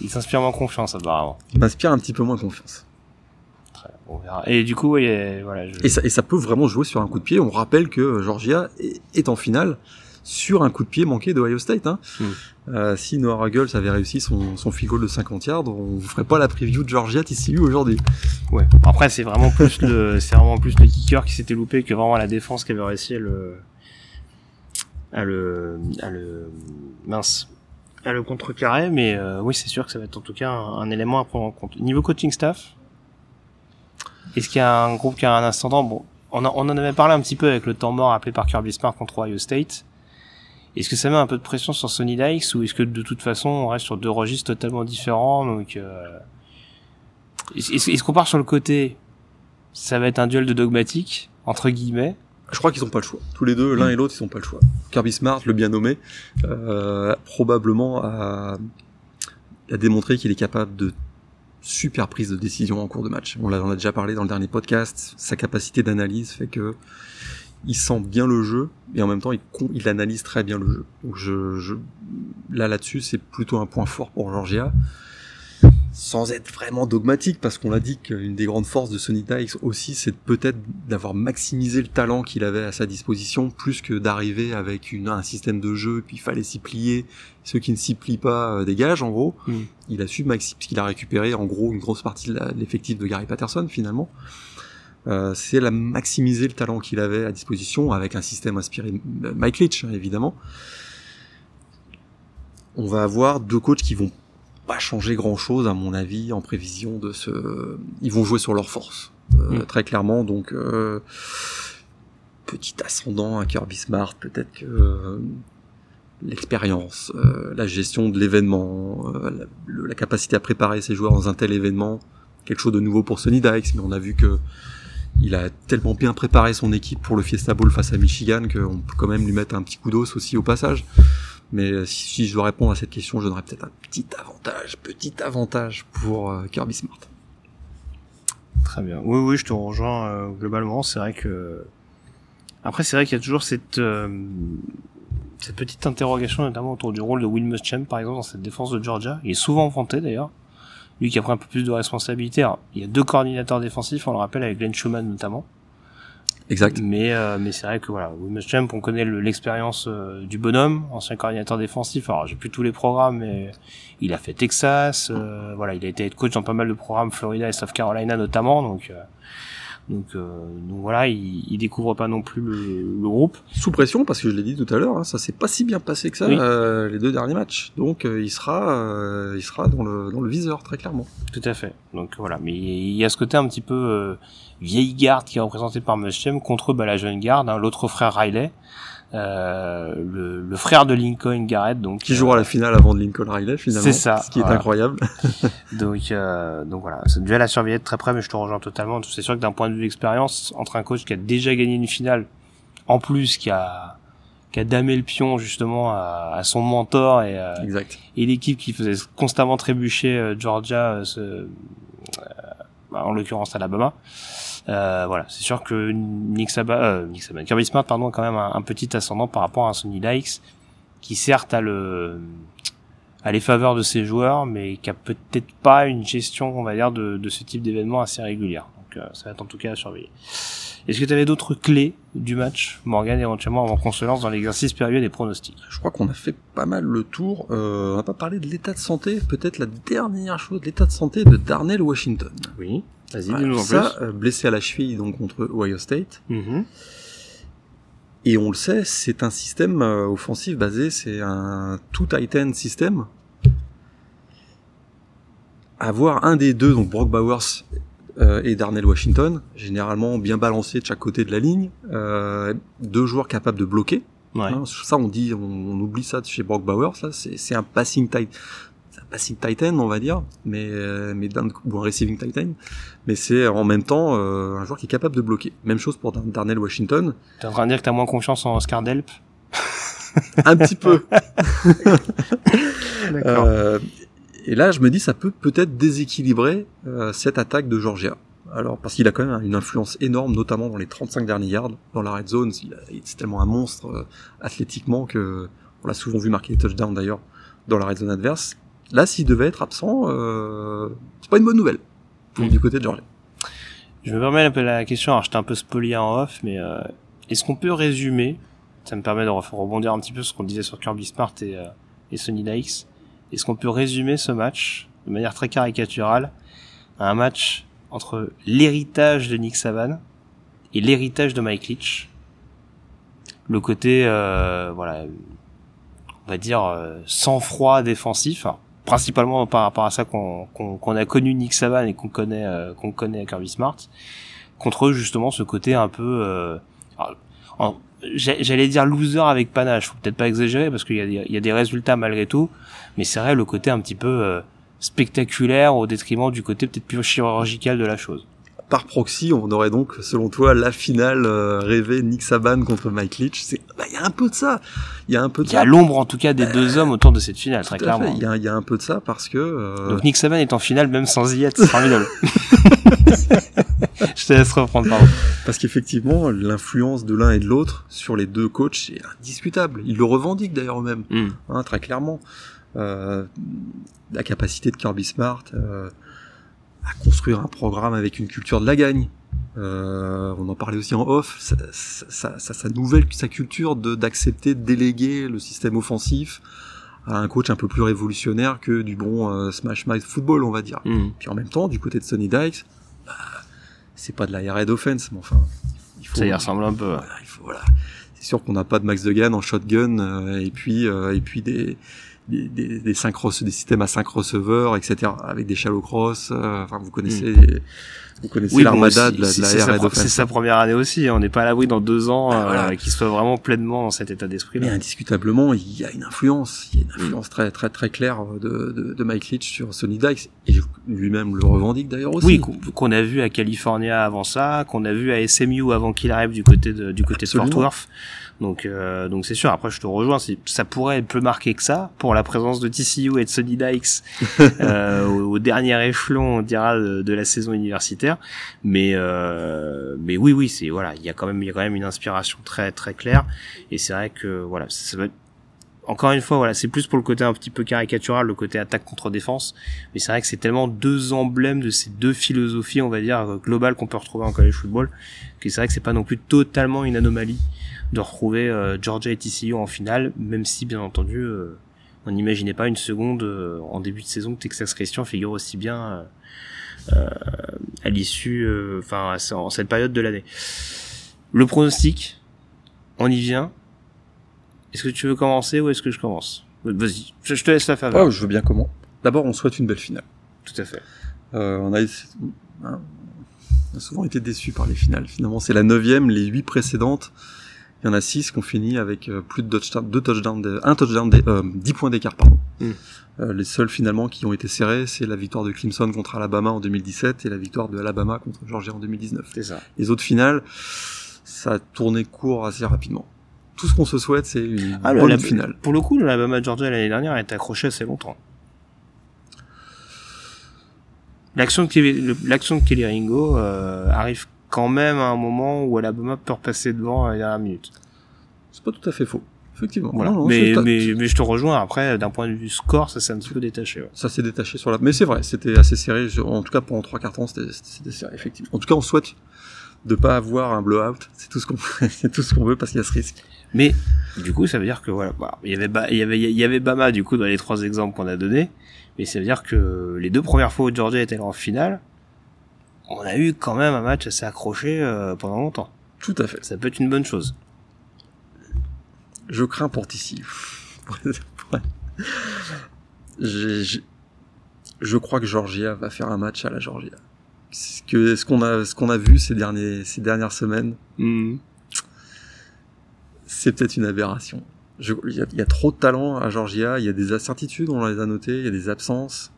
Il s'inspire moins confiance apparemment. m'inspire un petit peu moins confiance. Très, on verra. Et du coup, euh, voilà. Je... Et ça, et ça peut vraiment jouer sur un coup de pied. On rappelle que Georgia est, est en finale sur un coup de pied manqué d'Ohio State. Hein. Mm. Euh, si Noah Ruggles avait réussi son, son field goal de 50 yards, on vous ferait pas la preview de Georgia TCU aujourd'hui. Ouais. Après, c'est vraiment plus le, c'est vraiment plus le kicker qui s'était loupé que vraiment la défense qui avait réussi à le, à le, à le, mince, à le contrecarrer. Mais euh, oui, c'est sûr que ça va être en tout cas un, un élément à prendre en compte. Niveau coaching staff, Est-ce qu'il y a un groupe qui a un ascendant? Bon, on, on en avait parlé un petit peu avec le temps mort appelé par Kirby Smart contre Ohio State. Est-ce que ça met un peu de pression sur Sony Dykes ou est-ce que de toute façon on reste sur deux registres totalement différents? Donc euh... est-ce qu'on part sur le côté ça va être un duel de dogmatique entre guillemets? Je crois qu'ils ont pas le choix. Tous les deux, l'un et l'autre, ils ont pas le choix. Kirby Smart, le bien nommé, euh, probablement a, a démontré qu'il est capable de super prise de décision en cours de match. On en a déjà parlé dans le dernier podcast. Sa capacité d'analyse fait que il sent bien le jeu et en même temps il, analyse très bien le jeu. Là là-dessus c'est plutôt un point fort pour Georgia sans être vraiment dogmatique, parce qu'on l'a dit qu'une des grandes forces de Sony Dykes aussi, c'est peut-être d'avoir maximisé le talent qu'il avait à sa disposition, plus que d'arriver avec une, un système de jeu, puis il fallait s'y plier, ceux qui ne s'y plient pas euh, dégagent en gros. Mm. Il a su maximiser, parce qu'il a récupéré en gros une grosse partie de l'effectif de Gary Patterson finalement. Euh, c'est la maximiser le talent qu'il avait à disposition avec un système inspiré Mike Leach évidemment. On va avoir deux coachs qui vont pas changer grand chose à mon avis en prévision de ce ils vont jouer sur leur force euh, mm. très clairement donc euh, petit ascendant à Kirby Smart peut-être que euh, l'expérience euh, la gestion de l'événement la, la, capacité à préparer ses joueurs dans un tel événement quelque chose de nouveau pour Sonny Dykes mais on a vu que il a tellement bien préparé son équipe pour le Fiesta Bowl face à Michigan qu'on peut quand même lui mettre un petit coup d'os aussi au passage mais euh, si, je dois répondre à cette question, je donnerais peut-être un petit avantage, petit avantage pour euh, Kirby Smart. Très bien. Oui, oui, je te rejoins euh, globalement. C'est vrai que après, c'est vrai qu'il y a toujours cette petite interrogation, notamment autour du rôle de Will Muschamp, par exemple, dans cette défense de Georgia. Il est souvent vanté d'ailleurs. Lui qui a pris un peu plus de responsabilité. il y a deux coordinateurs défensifs, on le rappelle, avec Glenn Schumann notamment. Exact. Mais euh, mais c'est vrai que voilà, Champ, on connaît l'expérience euh, du bonhomme, ancien coordinateur défensif. Alors j'ai plus tous les programmes, mais il a fait Texas. Euh, voilà, il a été coach dans pas mal de programmes, Florida et South Carolina notamment. Donc donc, donc voilà, il, il, découvre pas non plus le, le, groupe. Sous pression, parce que je l'ai dit tout à l'heure, hein, ça s'est pas si bien passé que ça les deux derniers matchs. Donc il sera il sera dans le dans le viseur très clairement. Tout à fait. Donc voilà, mais il y a ce côté un petit peu vieille garde qui est représentée par Muschamp contre bah, la jeune garde, hein, l'autre frère Riley. Euh, le, le, frère de Lincoln Garrett donc qui jouera euh, la finale avant de Lincoln Riley finalement c'est ça ce qui est incroyable. Donc euh, donc voilà c'est duel à surveiller de très près mais je te rejoins totalement. C'est sûr que d'un point de vue d'expérience entre un coach qui a déjà gagné une finale en plus qui a qui a damé le pion justement à, à son mentor et euh, exact. et l'équipe qui faisait constamment trébucher euh, Georgia ce, en l'occurrence Alabama. euh, voilà, c'est sûr que Nick euh, Kirby Smart, pardon, a quand même un, petit ascendant par rapport à Sonny Dykes, qui certes a les faveurs de ses joueurs, mais qui a peut-être pas une gestion, on va dire, de, de ce type d'événement assez régulière. Donc euh, ça va être en tout cas à surveiller. Est-ce que tu avais d'autres clés du match, Morgan, éventuellement, avant qu'on se lance dans l'exercice période des pronostics? Je crois qu'on a fait pas mal le tour. Euh, on n'a pas parlé de l'état de santé, peut-être la dernière chose, l'état de santé de Darnell Washington. Oui. Vas-y, ça, euh, blessé à la cheville donc contre Ohio State. Mm-hmm. Et on le sait, c'est un système offensif basé, c'est un tout Titan système. Avoir un des deux, donc Brock Bowers et Darnell Washington, généralement bien balancés de chaque côté de la ligne, deux joueurs capables de bloquer. Ouais. Hein, ça, on dit, on, oublie ça chez Brock Bowers. Là, c'est un passing tight passing titan, on va dire, mais euh, mais d'un ou un receiving titan, mais c'est en même temps euh, un joueur qui est capable de bloquer. Même chose pour Darnell Washington. T'es en train de dire que t'as moins confiance en Oscar Delp? Un petit peu. euh, et là, je me dis, ça peut peut-être déséquilibrer euh, cette attaque de Georgia. Alors, parce qu'il a quand même une influence énorme, notamment dans les 35 derniers yards, dans la red zone. C'est tellement un monstre euh, athlétiquement que on l'a souvent vu marquer des touchdowns d'ailleurs dans la red zone adverse. Là, s'il devait être absent, euh, c'est pas une bonne nouvelle mm. du côté de Georgia. Je me permets un peu la question, alors j'étais un peu spolié en off, mais euh, est-ce qu'on peut résumer, ça me permet de rebondir un petit peu sur ce qu'on disait sur Kirby Smart et, euh, et Sony Dykes, est-ce qu'on peut résumer ce match de manière très caricaturale à un match entre l'héritage de Nick Saban et l'héritage de Mike Leach? Le côté euh, voilà on va dire sans froid défensif principalement par rapport à ça qu'on a connu Nick Saban et qu'on connaît euh, qu'on connaît Kirby Smart contre justement ce côté un peu euh, j'allais dire loser avec panache faut peut-être pas exagérer parce qu'il y a, des, il y a des résultats malgré tout mais c'est vrai le côté un petit peu euh, spectaculaire au détriment du côté peut-être plus chirurgical de la chose par proxy, on aurait donc, selon toi, la finale euh, rêvée Nick Saban contre Mike Leach. Bah, il y a un peu de ça. Il y a un peu de Il y a l'ombre, en tout cas, des deux hommes autour de cette finale, très clairement. Il y, a, y a un peu de ça parce que. Euh... Donc Nick Saban est en finale même sans y être. C'est formidable. Je te laisse reprendre, pardon. Parce qu'effectivement, l'influence de l'un et de l'autre sur les deux coachs est indiscutable. Ils le revendiquent d'ailleurs eux-mêmes, mm. hein, très clairement. Euh, la capacité de Kirby Smart. Euh, à construire un programme avec une culture de la gagne. Euh, on en parlait aussi en off, sa, sa, sa, sa nouvelle, sa culture de d'accepter de déléguer le système offensif à un coach un peu plus révolutionnaire que du bon euh, smash mouth football, on va dire. Mm. Puis en même temps, du côté de Sonny Dykes, bah, c'est pas de la air offense, mais enfin, il faut, ça y ressemble un peu. Voilà, il faut, voilà. C'est sûr qu'on n'a pas de Max Degan en shotgun euh, et puis euh, et puis des des, des, des, des systèmes à 5 receveurs, etc. Avec des shallow cross. Euh, enfin, vous connaissez, mm. Vous connaissez l'armada de la, de C'est sa première année aussi. Hein. On n'est pas à l'abri dans deux ans ah, euh, qu'il soit vraiment pleinement dans cet état d'esprit. Mais indiscutablement, il y a une influence. Il y a une influence très très très claire de, de, de Mike Leach sur Sonny Dykes et lui-même le revendique d'ailleurs aussi. Oui, qu'on a vu à California avant ça, qu'on a vu à SMU avant qu'il arrive du côté de, du côté de Fort Worth. Donc euh, donc c'est sûr. Après, je te rejoins. Ça pourrait être plus marqué que ça pour la présence de TCU et de Sonny Dykes euh, au, dernier échelon, on dira, de, la saison universitaire. Mais euh, mais oui, oui, c'est voilà. Il y a quand même il y a quand même une inspiration très très claire. Et c'est vrai que voilà, ça, va être encore une fois, voilà, c'est plus pour le côté un petit peu caricatural, le côté attaque contre défense. Mais c'est vrai que c'est tellement deux emblèmes de ces deux philosophies, on va dire, globales qu'on peut retrouver en college football, que c'est vrai que c'est pas non plus totalement une anomalie de retrouver euh, Georgia et TCU en finale, même si bien entendu euh, on n'imaginait pas une seconde euh, en début de saison que Texas Christian figure aussi bien à l'issue, enfin en cette période de l'année. Le pronostic, on y vient. Est-ce que tu veux commencer ou est-ce que je commence? Vas-y, je, te laisse la faveur. Oh, je veux bien comment. D'abord, on souhaite une belle finale. Tout à fait. on a on a souvent été déçus par les finales. Finalement, c'est la neuvième, les huit précédentes il y en a 6 qui ont fini avec euh, plus de touchdowns, deux touchdowns, un touchdown, euh, 10 points d'écart, pardon. Mm. Euh, les seuls finalement qui ont été serrés, c'est la victoire de Clemson contre Alabama en 2017 et la victoire de Alabama contre Georgia en 2019. C'est ça. Les autres finales, ça a tourné court assez rapidement. Tout ce qu'on se souhaite, c'est une ah, bonne finale. Pour le coup, l'Alabama Georgia l'année dernière a été accroché assez longtemps. L'action de, l'action de Kelly Ringo euh, arrive quand même à un moment où Alabama peut repasser devant à la dernière minute. C'est pas tout à fait faux. Effectivement. mais, mais, mais, je te rejoins. Après, d'un point de vue score, ça s'est un petit peu détaché. Ça s'est détaché sur la. Mais c'est vrai, c'était assez serré. En tout cas, pendant trois quarts temps, c'était serré, effectivement. En tout cas, on souhaite de pas avoir un blowout. C'est tout ce qu'on, c'est tout ce qu'on veut parce qu'il y a ce risque. Mais du coup, ça veut dire que voilà, bah, il y avait il y avait il y avait Bama du coup dans les trois exemples qu'on a donnés, mais ça veut dire que les deux premières fois où Georgia était en finale, on a eu quand même un match assez accroché euh, pendant longtemps. Tout à fait. Ça peut être une bonne chose. Je crains pour ici. je, crois que Georgia va faire un match à la Georgia. Ce que ce qu'on a ce qu'on a vu ces derniers ces dernières semaines, hmm. c'est peut-être une aberration. Il y, y, a trop de talent à Georgia. Il y a des incertitudes, on les a notées. Il y a des absences,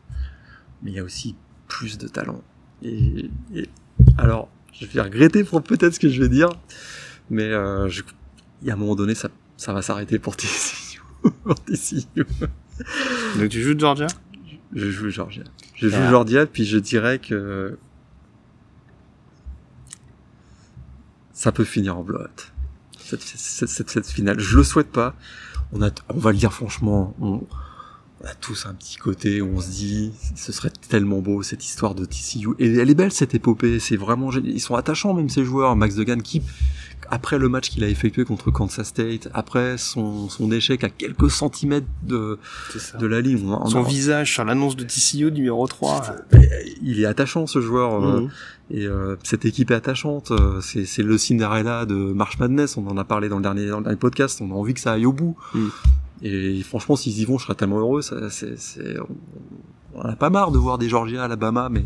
mais il y a aussi plus de talent. Et, alors, je vais regretter pour peut-être ce que je vais dire, mais euh, je, il y a un moment donné, ça, ça va s'arrêter pour TCU. Donc tu joues Georgia? Je joue Georgia. Je joue ah. Georgia, puis je dirais que ça peut finir en blowout. Cette, cette, cette, cette, finale, je le souhaite pas. On a, on va le dire franchement, on, on a tous un petit côté où on se dit ce serait tellement beau cette histoire de TCU et elle est belle cette épopée. C'est vraiment ils sont attachants même ces joueurs. Max Degan qui après le match qu'il a effectué contre Kansas State après son, son échec à quelques centimètres de de la ligne. Son visage sur l'annonce de TCU numéro 3 il est attachant ce joueur euh, mhm. et euh, cette équipe est attachante euh, c'est c'est le Cinderella de March Madness. On en a parlé dans le dernier dans le dernier podcast. On a envie que ça aille au bout. Mhm Et franchement, s'ils y vont, je serais tellement heureux. Ça, c'est, c'est, on, on a pas marre de voir des Georgia, Alabama, mais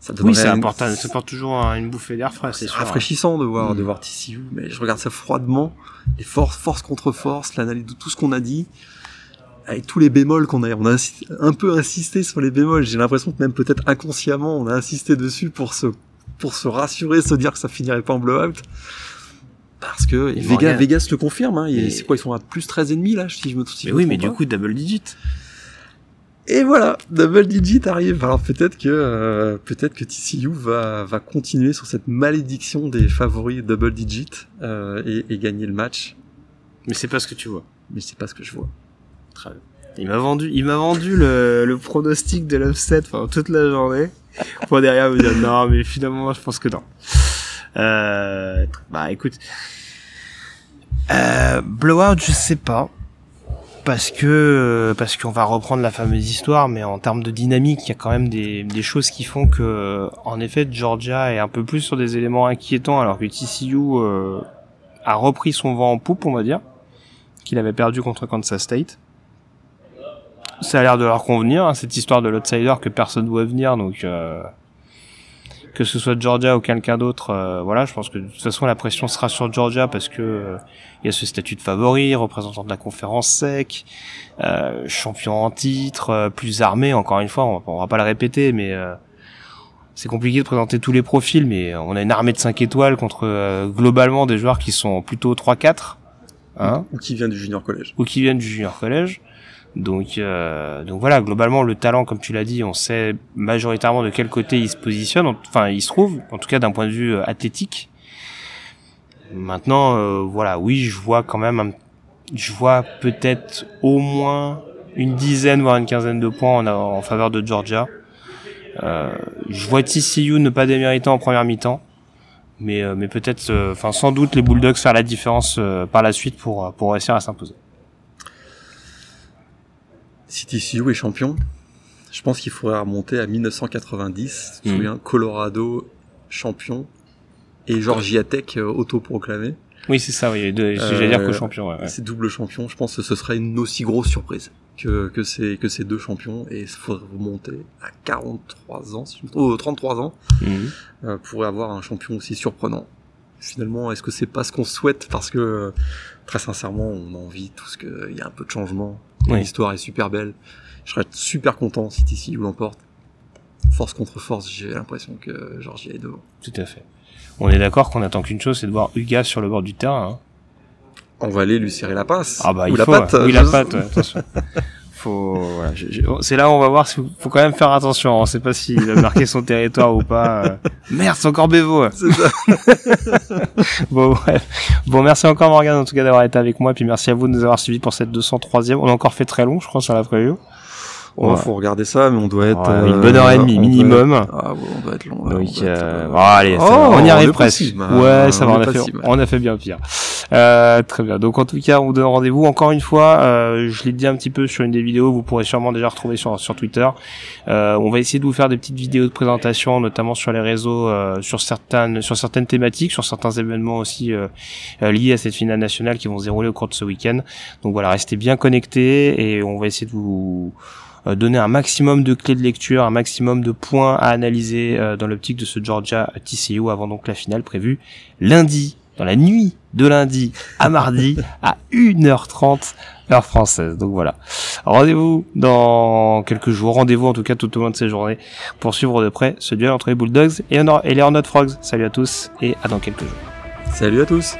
ça oui, ça apporte, ça apporte toujours une bouffée d'air frais. C'est rafraîchissant de voir, de mm. voir TCU, mais je regarde ça froidement. Et force, force contre force, l'analyse de tout ce qu'on a dit, avec tous les bémols qu'on a, on a un peu insisté sur les bémols. J'ai l'impression que même peut-être inconsciemment, on a insisté dessus pour se, pour se rassurer, se dire que ça finirait pas en blowout. Parce que Vegas, Vegas le confirme, hein. C'est quoi, ils sont à plus 13 et demi, là, si je me souviens. mais oui, mais du coup, double digit. Et voilà, double digit arrive. Alors peut-être que euh, peut-être que TCU va va continuer sur cette malédiction des favoris double digit euh, et, et, gagner le match. Mais c'est pas ce que tu vois. Mais c'est pas ce que je vois. Très bien. Il m'a vendu, il m'a vendu le, le pronostic de l'upset pendant toute la journée. Pour derrière me dire non, mais finalement je pense que non. Euh, bah écoute, euh, blowout, je sais pas parce que euh, parce qu'on va reprendre la fameuse histoire, mais en termes de dynamique, il y a quand même des, des choses qui font que, en effet, Georgia est un peu plus sur des éléments inquiétants, alors que TCU euh, a repris son vent en poupe, on va dire, qu'il avait perdu contre Kansas State. Ça a l'air de leur convenir, hein, cette histoire de l'outsider que personne doit venir, donc euh, que ce soit Georgia ou quelqu'un d'autre, euh, voilà, je pense que de toute façon la pression sera sur Georgia parce que euh, il y a ce statut de favori, représentant de la conférence sec, euh, champion en titre, plus armé. Encore une fois, on on va pas le répéter, mais c'est compliqué de présenter tous les profils, mais on a une armée de 5 étoiles contre globalement des joueurs qui sont plutôt 3-4. Hein, ou qui viennent du junior collège. Ou qui viennent du junior collège. Donc, euh, donc voilà, globalement, le talent, comme tu l'as dit, on sait majoritairement de quel côté il se positionne, enfin, il se trouve, en tout cas d'un point de vue euh, athlétique. Maintenant, euh, voilà, oui, je vois quand même, je vois peut-être au moins une dizaine, voire une quinzaine de points en, faveur de Georgia. Je vois TCU ne pas démériter en première mi-temps, mais, mais peut-être, enfin, sans doute les Bulldogs faire la différence par la suite pour, pour réussir à s'imposer si TCU est champion, je pense qu'il faudrait remonter à 1990. Tu mmh. Colorado champion et Georgia Tech euh, autoproclamé. Oui, c'est ça, oui. J'allais dire que champion. Ouais, C'est double champion. Je pense que ce serait une aussi grosse surprise que, que, ces, que ces deux champions. Et il faudrait remonter à 43 ans, si je me trompe, 33 ans, mmh. euh, pour avoir un champion aussi surprenant. Finalement, est-ce que c'est pas ce qu'on souhaite? Parce que, très sincèrement, on a envie tout ce qu'il y a un peu de changement L'histoire est super belle. Je serais super content si TCU l'emporte. Force contre force, j'ai l'impression que Georgia est devant. Tout à fait. On est d'accord qu'on attend qu'une chose, c'est de voir Ugas sur le bord du terrain. Hein. On va aller lui serrer la pince. Ah bah il la faut, patte. Oui, la patte, attention. faut, voilà, c'est là où on va voir. Faut quand même faire attention. On sait pas s'il va marquer son territoire ou pas. Euh. Merde, c'est encore Bevo. C'est ça. bon, bref. Bon, merci encore Morgan en tout cas d'avoir été avec moi. Puis merci à vous de nous avoir suivis pour cette 203e. On a encore fait très long, je crois, sur la preview. Il faut regarder ça, mais on doit être une bonne heure et demie minimum. Ah ouais, on doit être long. Donc, euh... oh, allez, oh, on y arrive presque. ouais, ça va. On a, fait, on a fait bien pire. Euh, très bien. Donc en tout cas, on vous donne rendez-vous encore une fois. Euh, je l'ai dit un petit peu sur une des vidéos. Vous pourrez sûrement déjà retrouver sur sur Twitter. Euh, on va essayer de vous faire des petites vidéos de présentation, notamment sur les réseaux, euh, sur certaines sur certaines thématiques, sur certains événements aussi euh, liés à cette finale nationale qui vont se dérouler au cours de ce week-end. Donc voilà, restez bien connectés et on va essayer de vous euh, donner un maximum de clés de lecture, un maximum de points à analyser euh, dans l'optique de ce Georgia TCU avant donc la finale prévue lundi, dans la nuit de lundi à mardi à 1h30 heure française. Donc voilà. Rendez-vous dans quelques jours, rendez-vous en tout cas tout au long de ces journées pour suivre de près ce duel entre les Bulldogs et, les Hornet Frogs. Salut à tous et à dans quelques jours. Salut à tous